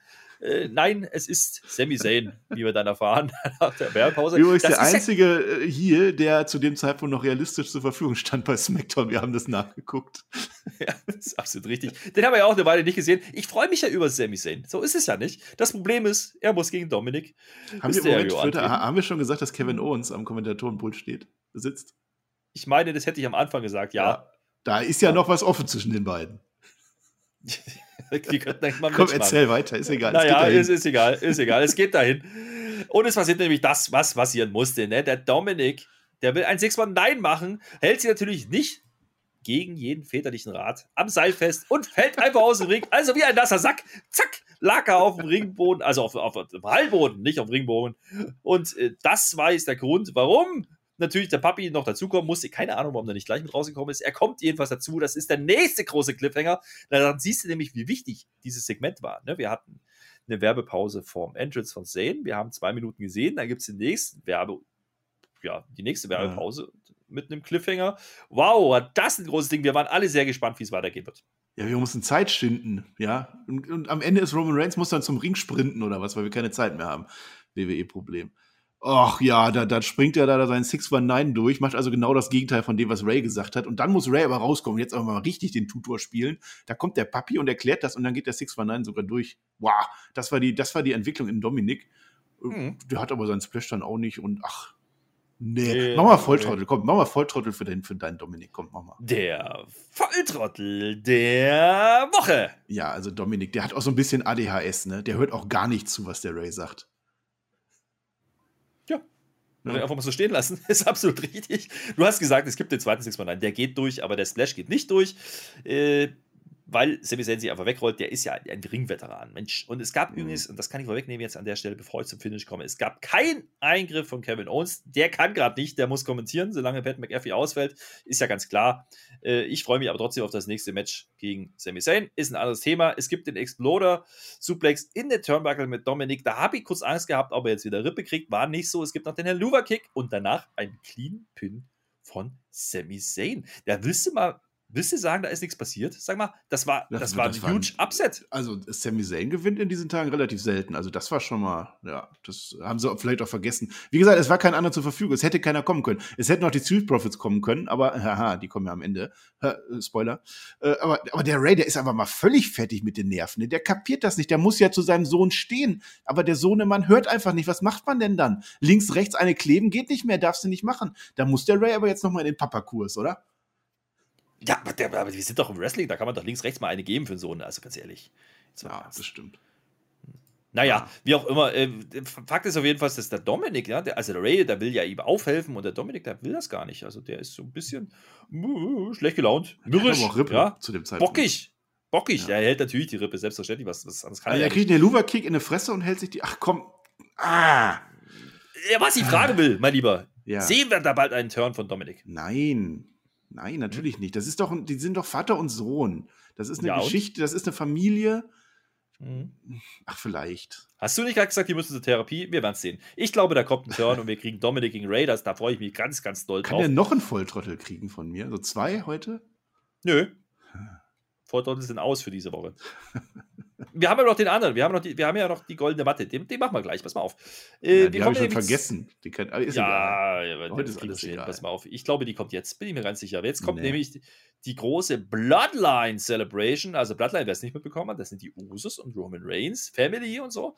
Äh, nein, es ist Sami Zayn, wie wir dann erfahren nach der Werbepause. Übrigens das der einzige ja äh, hier, der zu dem Zeitpunkt noch realistisch zur Verfügung stand bei SmackDown. Wir haben das nachgeguckt. ja, das ist absolut richtig. Den haben wir ja auch eine Weile nicht gesehen. Ich freue mich ja über Sami Zayn. So ist es ja nicht. Das Problem ist, er muss gegen Dominik. Haben, wir, Moment, haben wir schon gesagt, dass Kevin Owens am Kommentatorenpult steht, sitzt? Ich meine, das hätte ich am Anfang gesagt, ja. ja da ist ja, ja noch was offen zwischen den beiden. Die könnten eigentlich mal Komm, erzähl weiter, ist egal. Naja, ist, ist egal, ist egal, es geht dahin. Und es passiert nämlich das, was passieren musste. Ne? Der Dominik, der will ein 6-1-9 machen, hält sich natürlich nicht gegen jeden väterlichen Rat am Seil fest und fällt einfach aus dem Ring. Also wie ein nasser Sack. Zack, lag er auf dem Ringboden, also auf, auf, auf dem Hallboden, nicht auf dem Ringboden. Und äh, das war jetzt der Grund, warum natürlich der Papi noch dazukommen musste. Keine Ahnung, warum er nicht gleich mit rausgekommen ist. Er kommt jedenfalls dazu. Das ist der nächste große Cliffhanger. Dann siehst du nämlich, wie wichtig dieses Segment war. Ne? Wir hatten eine Werbepause vom Entrance von Zane. Wir haben zwei Minuten gesehen. Dann gibt es den nächsten Werbe, ja, die nächste Werbepause ja. mit einem Cliffhanger. Wow, das ist ein großes Ding. Wir waren alle sehr gespannt, wie es weitergehen wird. Ja, wir mussten Zeit schinden, ja. Und, und, am Ende ist Roman Reigns muss dann zum Ring sprinten oder was, weil wir keine Zeit mehr haben. WWE-Problem. Ach ja, da, da springt er da seinen 619 durch, macht also genau das Gegenteil von dem, was Ray gesagt hat. Und dann muss Ray aber rauskommen, jetzt aber mal richtig den Tutor spielen. Da kommt der Papi und erklärt das und dann geht der 619 sogar durch. Wow, das war die, das war die Entwicklung in Dominik. Mhm. Der hat aber seinen Splash dann auch nicht und ach, nee. nee mach mal Volltrottel, komm, mach mal Volltrottel für, den, für deinen Dominik, komm, mach mal. Der Volltrottel der Woche. Ja, also Dominik, der hat auch so ein bisschen ADHS, ne? Der hört auch gar nicht zu, was der Ray sagt. Ja. Einfach mal so stehen lassen. Ist absolut richtig. Du hast gesagt, es gibt den zweiten Six-Man-9. Der geht durch, aber der Splash geht nicht durch. Äh, weil Sami Zayn sich einfach wegrollt, der ist ja ein Ringveteran, Mensch. Und es gab mhm. übrigens, und das kann ich vorwegnehmen jetzt an der Stelle, bevor ich zum Finish komme, es gab keinen Eingriff von Kevin Owens. Der kann gerade nicht, der muss kommentieren, solange Pat McAfee ausfällt, ist ja ganz klar. Äh, ich freue mich aber trotzdem auf das nächste Match gegen Sami Zayn. Ist ein anderes Thema. Es gibt den Exploder Suplex in der Turnbuckle mit Dominik. Da habe ich kurz Angst gehabt, ob er jetzt wieder Rippe kriegt. War nicht so. Es gibt noch den Helluva Kick und danach ein Clean Pin von Sami Zayn. Da du mal Willst du sagen, da ist nichts passiert? Sag mal, das war, das, das war das ein huge Upset. Also, Sami Zayn gewinnt in diesen Tagen relativ selten. Also, das war schon mal, ja, das haben sie vielleicht auch vergessen. Wie gesagt, es war kein anderer zur Verfügung. Es hätte keiner kommen können. Es hätten auch die Street Profits kommen können, aber, haha, die kommen ja am Ende. Ha, äh, Spoiler. Äh, aber, aber der Ray, der ist einfach mal völlig fertig mit den Nerven. Der kapiert das nicht. Der muss ja zu seinem Sohn stehen. Aber der Sohnemann hört einfach nicht. Was macht man denn dann? Links, rechts eine kleben geht nicht mehr, darfst du nicht machen. Da muss der Ray aber jetzt nochmal in den Papakurs, oder? Ja, aber, aber, wir sind doch im Wrestling, da kann man doch links, rechts mal eine geben für einen Sohn, also ganz ehrlich. Ja, das stimmt. Naja, ja. wie auch immer. Äh, Fakt ist auf jeden Fall, dass der Dominik, ja, der, also der Ray, der will ja ihm aufhelfen und der Dominik, der will das gar nicht. Also der ist so ein bisschen uh, schlecht gelaunt, mürrisch, ja, zu dem Zeitpunkt. bockig. Bockig, ja. er hält natürlich die Rippe, selbstverständlich, was, was anderes kann also er. Kriegt einen Luva-Kick in die Fresse und hält sich die. Ach komm. Ah! Ja, was ich fragen will, mein Lieber. Ja. Sehen wir da bald einen Turn von Dominik? Nein. Nein, natürlich nicht. Das ist doch, die sind doch Vater und Sohn. Das ist eine ja, Geschichte, das ist eine Familie. Mhm. Ach, vielleicht. Hast du nicht gerade gesagt, die müssen zur Therapie? Wir werden es sehen. Ich glaube, da kommt ein Turn und wir kriegen Dominic gegen Raiders. Da freue ich mich ganz, ganz doll drauf. Kann er noch einen Volltrottel kriegen von mir? So zwei heute? Nö. Volltrottel sind aus für diese Woche. wir haben ja noch den anderen. Wir haben, noch die, wir haben ja noch die goldene Watte. Den, den machen wir gleich. Pass mal auf. Äh, ja, die habe ich schon vergessen. Die kann, ist ja, ja, Heute ist alles egal. Pass mal auf. Ich glaube, die kommt jetzt. Bin ich mir ganz sicher. Jetzt kommt nee. nämlich die, die, große Bloodline Celebration. Also Bloodline, wer es nicht mitbekommen hat, das sind die Usus und Roman Reigns, Family und so.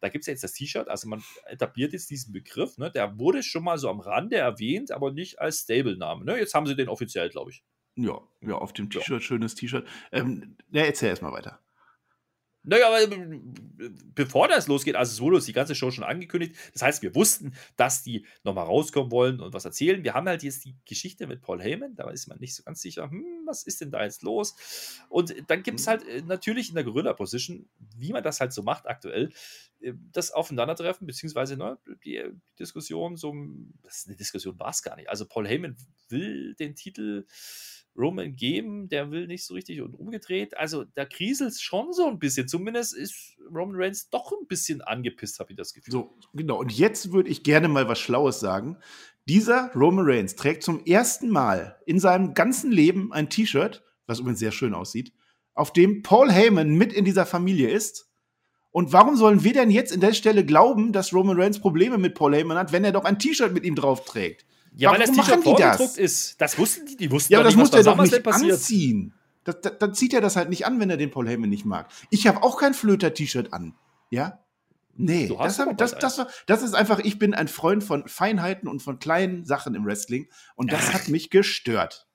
Da gibt es ja jetzt das T-Shirt. Also man etabliert jetzt diesen Begriff. Ne? Der wurde schon mal so am Rande erwähnt, aber nicht als Stable-Name. Ne? Jetzt haben sie den offiziell, glaube ich. Ja, ja, auf dem T-Shirt, ja. schönes T-Shirt. Ähm, ja, erzähl erstmal weiter. Naja, aber äh, bevor das losgeht, also wurde uns die ganze Show schon angekündigt. Das heißt, wir wussten, dass die nochmal rauskommen wollen und was erzählen. Wir haben halt jetzt die Geschichte mit Paul Heyman. Da ist man nicht so ganz sicher, hm, was ist denn da jetzt los? Und dann gibt es mhm. halt äh, natürlich in der Gorilla-Position, wie man das halt so macht aktuell, äh, das Aufeinandertreffen, beziehungsweise ne, die Diskussion, so, das ist eine Diskussion war es gar nicht. Also Paul Heyman will den Titel Roman geben, der will nicht so richtig und umgedreht. Also da kriselt es schon so ein bisschen. Zumindest ist Roman Reigns doch ein bisschen angepisst, habe ich das Gefühl. So, genau. Und jetzt würde ich gerne mal was Schlaues sagen. Dieser Roman Reigns trägt zum ersten Mal in seinem ganzen Leben ein T-Shirt, was übrigens sehr schön aussieht, auf dem Paul Heyman mit in dieser Familie ist. Und warum sollen wir denn jetzt in der Stelle glauben, dass Roman Reigns Probleme mit Paul Heyman hat, wenn er doch ein T-Shirt mit ihm drauf trägt? Ja, Warum weil das T-Shirt die das? vorgedruckt ist. Das wussten die, die wussten Ja, aber das nicht, muss er doch nicht passiert. anziehen. Das, das, dann zieht er das halt nicht an, wenn er den Paul Heyman nicht mag. Ich habe auch kein Flöter-T-Shirt an. Ja? Nee, das, hab, das, das, das ist einfach, ich bin ein Freund von Feinheiten und von kleinen Sachen im Wrestling und das hat mich gestört.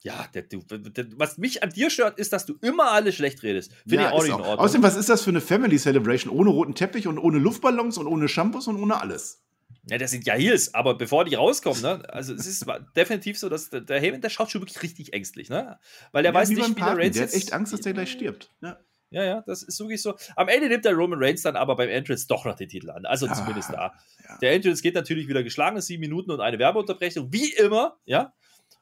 Ja, der, du, der, was mich an dir stört, ist, dass du immer alles schlecht redest. Finde Ja, ich auch nicht in. Ordnung. Außerdem, was ist das für eine Family Celebration? Ohne roten Teppich und ohne Luftballons und ohne Shampoos und ohne alles. Ja, das sind ja Heels, aber bevor die rauskommen, ne? Also es ist definitiv so, dass der, der Heyman, der schaut schon wirklich richtig ängstlich, ne? Weil der Ja, weiß wie nicht, wie der Paten. Reigns Der hat jetzt- echt Angst, dass der gleich stirbt. Ja. Ja, ja, das ist wirklich so. Am Ende nimmt der Roman Reigns dann aber beim Entrance doch noch den Titel an. Also Ja, zumindest da. ja. Der Entrance geht natürlich wieder geschlagen, sieben Minuten und eine Werbeunterbrechung, wie immer, ja.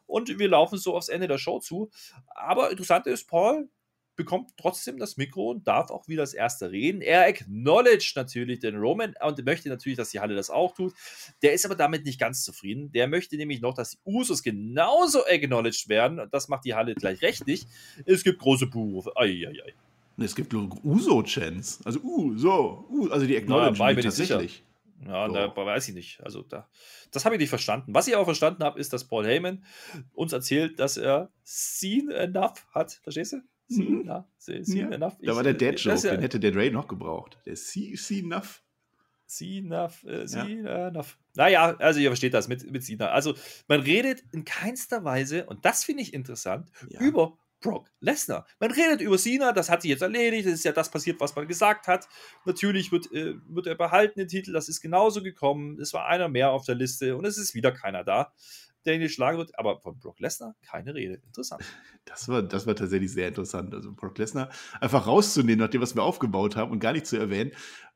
Und wir laufen so aufs Ende der Show zu. Aber interessant ist, Paul bekommt trotzdem das Mikro und darf auch wieder als Erster reden. Er acknowledged natürlich den Roman und möchte natürlich, dass die Halle das auch tut. Der ist aber damit nicht ganz zufrieden. Der möchte nämlich noch, dass die Usos genauso acknowledged werden. Das macht die Halle gleich rechtlich. Es gibt große Buhrufe. Eieiei. Und Es gibt Uso-Chants. Also, so, uh, also die acknowledgen sicher. tatsächlich. Ja, So. da weiß ich nicht. Also da, das habe ich nicht verstanden. Was ich aber verstanden habe, ist, dass Paul Heyman uns erzählt, dass er seen enough hat. Verstehst du? Seen, Mhm. enough, seen Ja. enough. Da Ich- war der das Dad-Joke, ist ja- den hätte der Dre noch gebraucht. Der See, see enough. Seen enough, äh, seen enough. Naja, also ihr versteht das mit, mit Sina. Also man redet in keinster Weise, und das finde ich interessant, Ja. über Brock Lesnar. Man redet über Cena, das hat sich jetzt erledigt, das ist ja das passiert, was man gesagt hat. Natürlich wird, äh, wird er behalten, den Titel, das ist genauso gekommen. Es war einer mehr auf der Liste und es ist wieder keiner da, der ihn geschlagen wird. Aber von Brock Lesnar keine Rede. Interessant. Das war, das war tatsächlich sehr interessant. Also Brock Lesnar einfach rauszunehmen, nachdem was wir aufgebaut haben und gar nicht zu erwähnen,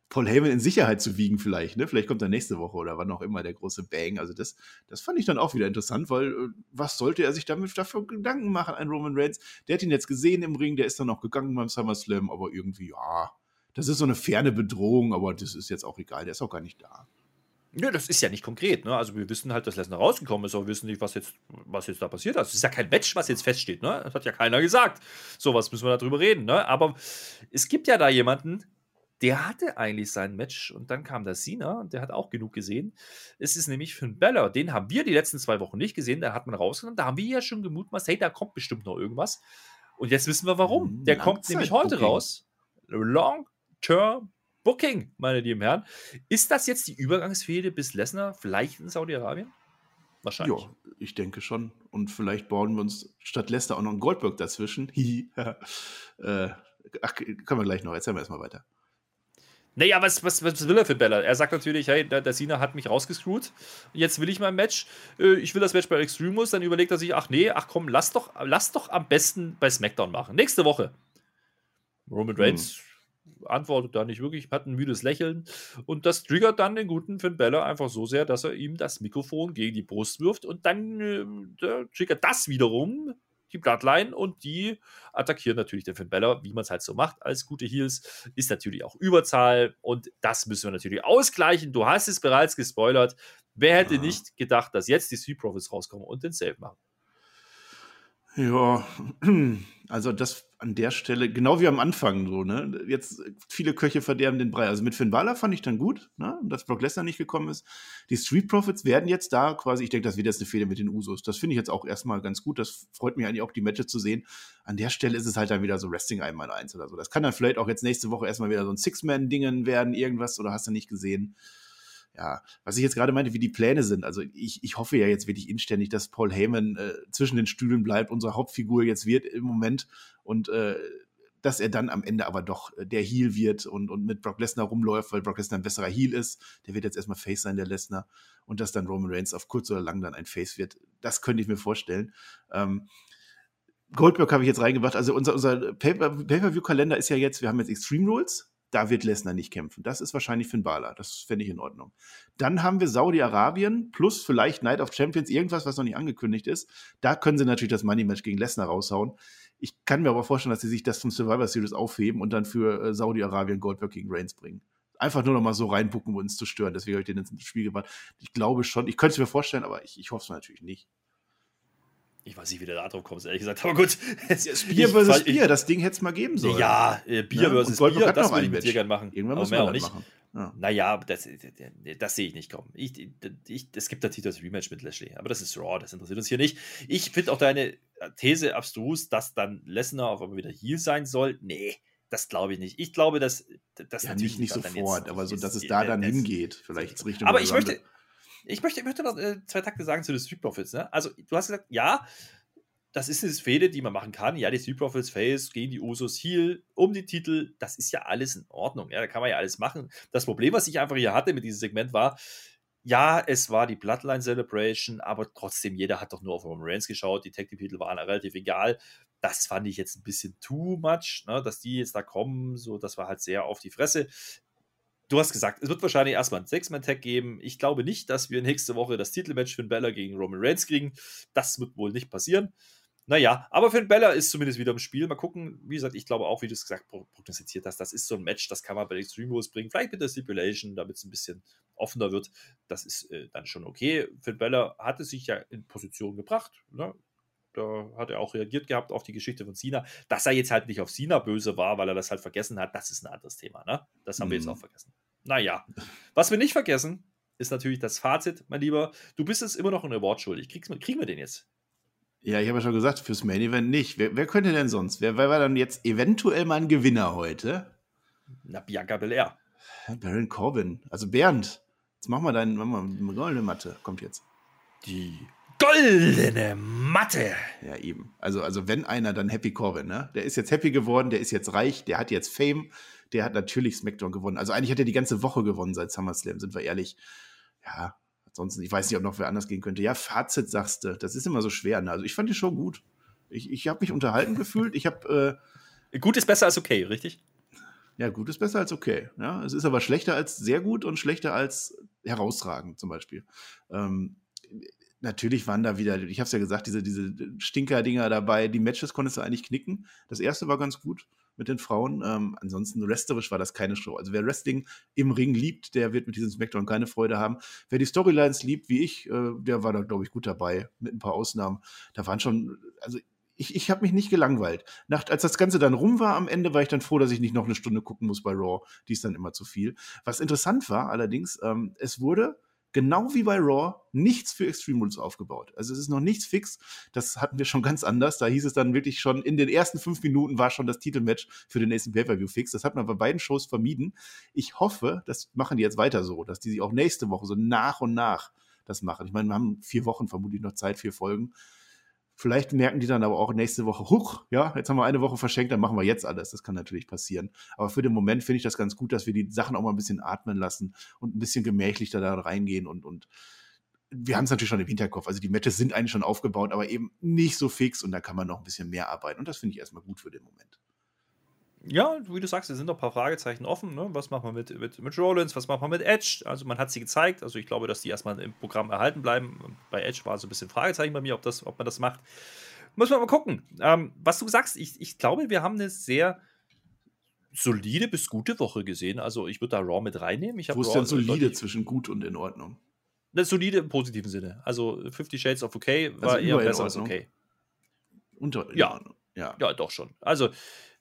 Paul Heyman in Sicherheit zu wiegen vielleicht. Ne? Vielleicht kommt er nächste Woche oder wann auch immer der große Bang. Also das, das fand ich dann auch wieder interessant, weil äh, was sollte er sich damit dafür Gedanken machen, ein Roman Reigns? Der hat ihn jetzt gesehen im Ring, der ist dann auch gegangen beim SummerSlam, aber irgendwie, ja, das ist so eine ferne Bedrohung, aber das ist jetzt auch egal, der ist auch gar nicht da. Nö, das ist ja nicht konkret. Ne? Also wir wissen halt, dass Lesnar rausgekommen ist, aber wir wissen nicht, was jetzt, was jetzt da passiert ist. Es ist ja kein Match, was jetzt feststeht. Ne? Das hat ja keiner gesagt. So was müssen wir darüber reden. Ne? Aber es gibt ja da jemanden, der hatte eigentlich sein Match und dann kam der Cena und der hat auch genug gesehen. Es ist nämlich Finn Balor. Den haben wir die letzten zwei Wochen nicht gesehen. Da hat man rausgenommen. Da haben wir ja schon gemutmaßt, hey, da kommt bestimmt noch irgendwas. Und jetzt wissen wir warum. Hm, Der kommt nämlich heute raus. Long-Term Booking, meine lieben Herren. Ist das jetzt die Übergangsfehde bis Lesnar vielleicht in Saudi-Arabien? Wahrscheinlich. Ja, ich denke schon. Und vielleicht bauen wir uns statt Leicester auch noch einen Goldberg dazwischen. Äh, ach, können wir gleich noch. Erzählen wir erstmal weiter. Naja, was, was, was will er für Bella? Er sagt natürlich, hey, der, der Cena hat mich rausgescrewt. Jetzt will ich mein Match. Äh, Ich will das Match bei Extremus. Dann überlegt er sich, ach nee, ach komm, lass doch, lass doch am besten bei SmackDown machen. Nächste Woche. Roman Reigns antwortet da nicht wirklich, hat ein müdes Lächeln. Und das triggert dann den guten Finn Balor einfach so sehr, dass er ihm das Mikrofon gegen die Brust wirft. Und dann äh, triggert das wiederum die Bloodline und die attackieren natürlich den Finn Balor, wie man es halt so macht als gute Heels. Ist natürlich auch Überzahl und das müssen wir natürlich ausgleichen. Du hast es bereits gespoilert. Wer hätte Ja. nicht gedacht, dass jetzt die Street Profits rauskommen und den Save machen? Ja, also das an der Stelle, genau wie am Anfang so, ne? Jetzt viele Köche verderben den Brei. Also mit Finn Balor fand ich dann gut, ne? Dass Brock Lesnar nicht gekommen ist. Die Street Profits werden jetzt da quasi, ich denke, das wird jetzt eine Fehde mit den Usos. Das finde ich jetzt auch erstmal ganz gut. Das freut mich eigentlich auch, die Matches zu sehen. An der Stelle ist es halt dann wieder so Wrestling einmal eins oder so. Das kann dann vielleicht auch jetzt nächste Woche erstmal wieder so ein Six-Man-Dingen werden, irgendwas, oder hast du nicht gesehen? Ja, was ich jetzt gerade meinte, wie die Pläne sind. Also ich, ich hoffe ja jetzt wirklich inständig, dass Paul Heyman äh, zwischen den Stühlen bleibt, unsere Hauptfigur jetzt wird im Moment und äh, dass er dann am Ende aber doch äh, der Heel wird und, und mit Brock Lesnar rumläuft, weil Brock Lesnar ein besserer Heel ist. Der wird jetzt erstmal Face sein, der Lesnar. Und dass dann Roman Reigns auf kurz oder lang dann ein Face wird. Das könnte ich mir vorstellen. Ähm, Goldberg habe ich jetzt reingebracht. Also unser, unser Pay- Pay-Per-View-Kalender ist ja jetzt, wir haben jetzt Extreme Rules. Da wird Lesnar nicht kämpfen. Das ist wahrscheinlich Finn Balor. Das fände ich in Ordnung. Dann haben wir Saudi-Arabien plus vielleicht Night of Champions, irgendwas, was noch nicht angekündigt ist. Da können sie natürlich das Money-Match gegen Lesnar raushauen. Ich kann mir aber vorstellen, dass sie sich das vom Survivor Series aufheben und dann für äh, Saudi-Arabien Goldberg gegen Reigns bringen. Einfach nur noch mal so reinbucken, um uns zu stören. Deswegen habe ich den ins Spiel gebracht. Ich glaube schon, ich könnte es mir vorstellen, aber ich, ich hoffe es natürlich nicht. Ich weiß nicht, wie du da drauf kommst, ehrlich gesagt. Aber gut. Bier versus Bier, das Ding hätte es mal geben sollen. Ja, äh, Bier ja, versus Bier, das würde ich mit dir gerne machen. Irgendwann muss man auch nicht. Machen. Ja. Naja, das, das sehe ich nicht kommen. Ich, ich, es gibt natürlich das Rematch mit Lashley, aber das ist Raw, das interessiert uns hier nicht. Ich finde auch deine These abstrus, dass dann Lesnar auf einmal wieder Heal sein soll. Nee, das glaube ich nicht. Ich glaube, dass das ja, nicht, nicht sofort, aber so, dass es da dann hingeht, vielleicht Richtung. Aber ich möchte, ich möchte, ich möchte noch äh, zwei Takte sagen zu den Street Profits. Ne? Also, du hast gesagt, ja, das ist eine Fehde, die man machen kann. Ja, die Street Profits Face gegen die Usos Heal um die Titel, das ist ja alles in Ordnung. Ja, da kann man ja alles machen. Das Problem, was ich einfach hier hatte mit diesem Segment war, ja, es war die Bloodline Celebration, aber trotzdem, jeder hat doch nur auf Roman Reigns geschaut. Die Tag Titel waren relativ egal. Das fand ich jetzt ein bisschen too much, ne, dass die jetzt da kommen. So, das war halt sehr auf die Fresse du hast gesagt, es wird wahrscheinlich erstmal ein Six-Man-Tag geben. Ich glaube nicht, dass wir nächste Woche das Titelmatch Finn Bella gegen Roman Reigns kriegen. Das wird wohl nicht passieren. Naja, aber Finn Bella ist zumindest wieder im Spiel. Mal gucken. Wie gesagt, ich glaube auch, wie du es gesagt prognostiziert hast, das ist so ein Match, das kann man bei Extreme Rules bringen. Vielleicht mit der Stipulation, damit es ein bisschen offener wird. Das ist äh, dann schon okay. Finn Bella hatte sich ja in Position gebracht. Ne? Da hat er auch reagiert gehabt auf die Geschichte von Sina. Dass er jetzt halt nicht auf Sina böse war, weil er das halt vergessen hat, das ist ein anderes Thema. Ne? Das haben mhm. wir jetzt mhm. auch vergessen. Naja, was wir nicht vergessen, ist natürlich das Fazit, mein Lieber. Du bist es immer noch ein Award schuldig. Kriegst, kriegen wir den jetzt? Ja, ich habe ja schon gesagt, fürs Main Event nicht. Wer, wer könnte denn sonst? Wer, wer, war dann jetzt eventuell mal ein Gewinner heute? Na, Bianca Belair. Baron Corbin. Also Bernd, jetzt mach mal deine, mach mal goldene Matte. Kommt jetzt. Die goldene Matte. Ja, eben. Also, also wenn einer, dann Happy Corbin, ne? Der ist jetzt happy geworden, der ist jetzt reich, der hat jetzt Fame, der hat natürlich SmackDown gewonnen. Also eigentlich hat er die ganze Woche gewonnen seit SummerSlam, sind wir ehrlich. Ja, ansonsten, ich weiß nicht, ob noch wer anders gehen könnte. Ja, Fazit sagst du, das ist immer so schwer. Ne? Also ich fand die schon gut. Ich, ich habe mich unterhalten gefühlt. Ich habe. Äh, gut ist besser als okay, richtig? Ja, gut ist besser als okay. Ja, es ist aber schlechter als sehr gut und schlechter als herausragend, zum Beispiel. Ähm, natürlich waren da wieder, ich habe es ja gesagt, diese, diese Stinker-Dinger dabei. Die Matches konntest du eigentlich knicken. Das erste war ganz gut mit den Frauen. Ähm, ansonsten resterisch war das keine Show. Also wer Wrestling im Ring liebt, der wird mit diesem Smackdown keine Freude haben. Wer die Storylines liebt, wie ich, äh, der war da, glaube ich, gut dabei, mit ein paar Ausnahmen. Da waren schon, also ich, ich habe mich nicht gelangweilt. Nach, als das Ganze dann rum war am Ende, war ich dann froh, dass ich nicht noch eine Stunde gucken muss bei Raw. Die ist dann immer zu viel. Was interessant war allerdings, ähm, es wurde genau wie bei Raw, nichts für Extreme Rules aufgebaut. Also es ist noch nichts fix. Das hatten wir schon ganz anders. Da hieß es dann wirklich schon, in den ersten fünf Minuten war schon das Titelmatch für den nächsten Pay-Per-View fix. Das hat man bei beiden Shows vermieden. Ich hoffe, das machen die jetzt weiter so, dass die sich auch nächste Woche so nach und nach das machen. Ich meine, wir haben vier Wochen vermutlich noch Zeit, vier Folgen. Vielleicht merken die dann aber auch nächste Woche, huch, ja, jetzt haben wir eine Woche verschenkt, dann machen wir jetzt alles. Das kann natürlich passieren. Aber für den Moment finde ich das ganz gut, dass wir die Sachen auch mal ein bisschen atmen lassen und ein bisschen gemächlicher da reingehen und, und wir haben es natürlich schon im Hinterkopf. Also die Matches sind eigentlich schon aufgebaut, aber eben nicht so fix und da kann man noch ein bisschen mehr arbeiten. Und das finde ich erstmal gut für den Moment ja, wie du sagst, es sind noch ein paar Fragezeichen offen. Ne? Was macht man mit, mit, mit Rollins? Was macht man mit Edge? Also, man hat sie gezeigt. Also, ich glaube, dass die erstmal im Programm erhalten bleiben. Bei Edge war so ein bisschen Fragezeichen bei mir, ob, das, ob man das macht. Muss man mal gucken. Ähm, was du sagst, ich, ich glaube, wir haben eine sehr solide bis gute Woche gesehen. Also, ich würde da Raw mit reinnehmen. Ich Wo ist denn solide zwischen gut und in Ordnung? Eine solide im positiven Sinne. Also, Fifty Shades of Okay war also eher besser als okay. Unter, ja. ja. Ja, doch schon. Also,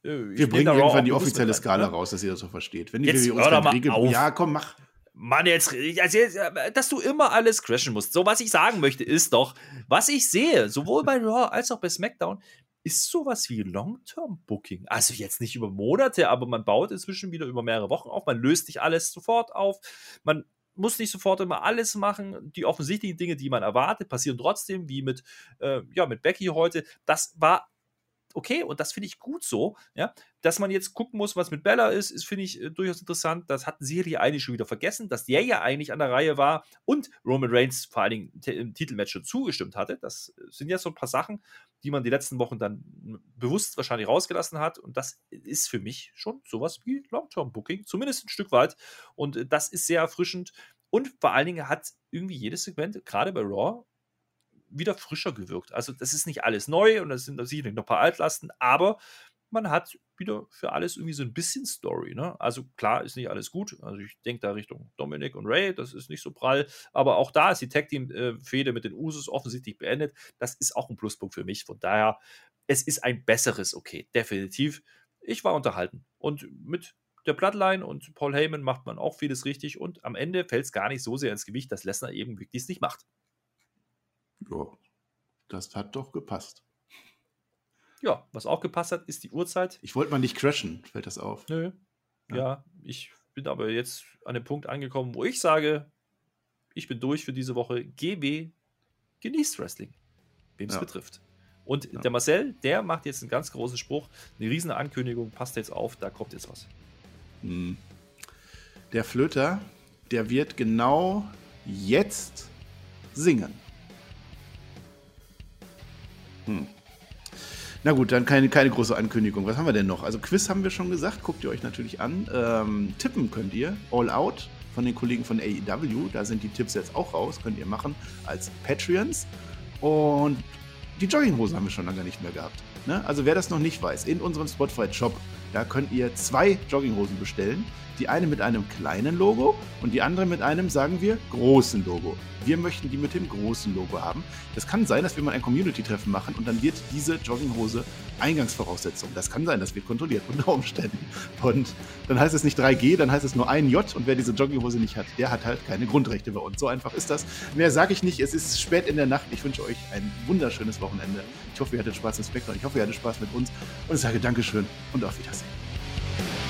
äh, wir bringen irgendwann die offizielle Skala ne? raus, dass ihr das so versteht. Wenn die jetzt WWE uns Regel, auf. Ja, komm, mach. Mann, jetzt, also jetzt, dass du immer alles crashen musst. So, was ich sagen möchte, ist doch, was ich sehe, sowohl bei Raw als auch bei SmackDown, ist sowas wie Long-Term-Booking. Also jetzt nicht über Monate, aber man baut inzwischen wieder über mehrere Wochen auf. Man löst nicht alles sofort auf. Man muss nicht sofort immer alles machen. Die offensichtlichen Dinge, die man erwartet, passieren trotzdem, wie mit, äh, ja, mit Becky heute. Das war okay und das finde ich gut so. Ja, dass man jetzt gucken muss, was mit Bella ist, ist finde ich äh, durchaus interessant. Das hatten sie hier eigentlich schon wieder vergessen, dass der ja eigentlich an der Reihe war und Roman Reigns vor allen Dingen im Titelmatch schon zugestimmt hatte. Das sind ja so ein paar Sachen, die man die letzten Wochen dann bewusst wahrscheinlich rausgelassen hat. Und das ist für mich schon sowas wie Long-Term-Booking, zumindest ein Stück weit. Und äh, das ist sehr erfrischend. Und vor allen Dingen hat irgendwie jedes Segment, gerade bei Raw, wieder frischer gewirkt. Also das ist nicht alles neu und das sind sicherlich noch ein paar Altlasten, aber man hat wieder für alles irgendwie so ein bisschen Story. Ne? Also klar ist nicht alles gut. Also ich denke da Richtung Dominik und Ray, das ist nicht so prall. Aber auch da ist die Tag Team äh, mit den Usos offensichtlich beendet. Das ist auch ein Pluspunkt für mich. Von daher, es ist ein besseres Okay, definitiv. Ich war unterhalten und mit der Bloodline und Paul Heyman macht man auch vieles richtig und am Ende fällt es gar nicht so sehr ins Gewicht, dass Lesnar eben wirklich es nicht macht. Ja, das hat doch gepasst. Ja, was auch gepasst hat, ist die Uhrzeit. Ich wollte mal nicht crashen, fällt das auf. Nö. Ja. ja, ich bin aber jetzt an dem Punkt angekommen, wo ich sage, ich bin durch für diese Woche. GB genießt Wrestling, wem es ja. betrifft. Und ja. der Marcel, der macht jetzt einen ganz großen Spruch, eine riesen Ankündigung, passt jetzt auf, da kommt jetzt was. Hm. Der Flöter, der wird genau jetzt singen. Hm. Na gut, dann keine, keine große Ankündigung. Was haben wir denn noch? Also Quiz haben wir schon gesagt, guckt ihr euch natürlich an. Ähm, tippen könnt ihr. All Out von den Kollegen von AEW. Da sind die Tipps jetzt auch raus. Könnt ihr machen als Patreons. Und die Jogginghose haben wir schon lange nicht mehr gehabt. Ne? Also wer das noch nicht weiß, in unserem Spotify-Shop, da könnt ihr zwei Jogginghosen bestellen. Die eine mit einem kleinen Logo und die andere mit einem, sagen wir, großen Logo. Wir möchten die mit dem großen Logo haben. Das kann sein, dass wir mal ein Community-Treffen machen und dann wird diese Jogginghose Eingangsvoraussetzung. Das kann sein, das wird kontrolliert unter Umständen. Und dann heißt es nicht 3G, dann heißt es nur ein J und wer diese Jogginghose nicht hat, der hat halt keine Grundrechte bei uns. So einfach ist das. Mehr sage ich nicht. Es ist spät in der Nacht. Ich wünsche euch ein wunderschönes Wochenende. Ich hoffe, ihr hattet Spaß im Spektrum. Ich hoffe, ihr hattet Spaß mit uns und ich sage Dankeschön und auf Wiedersehen.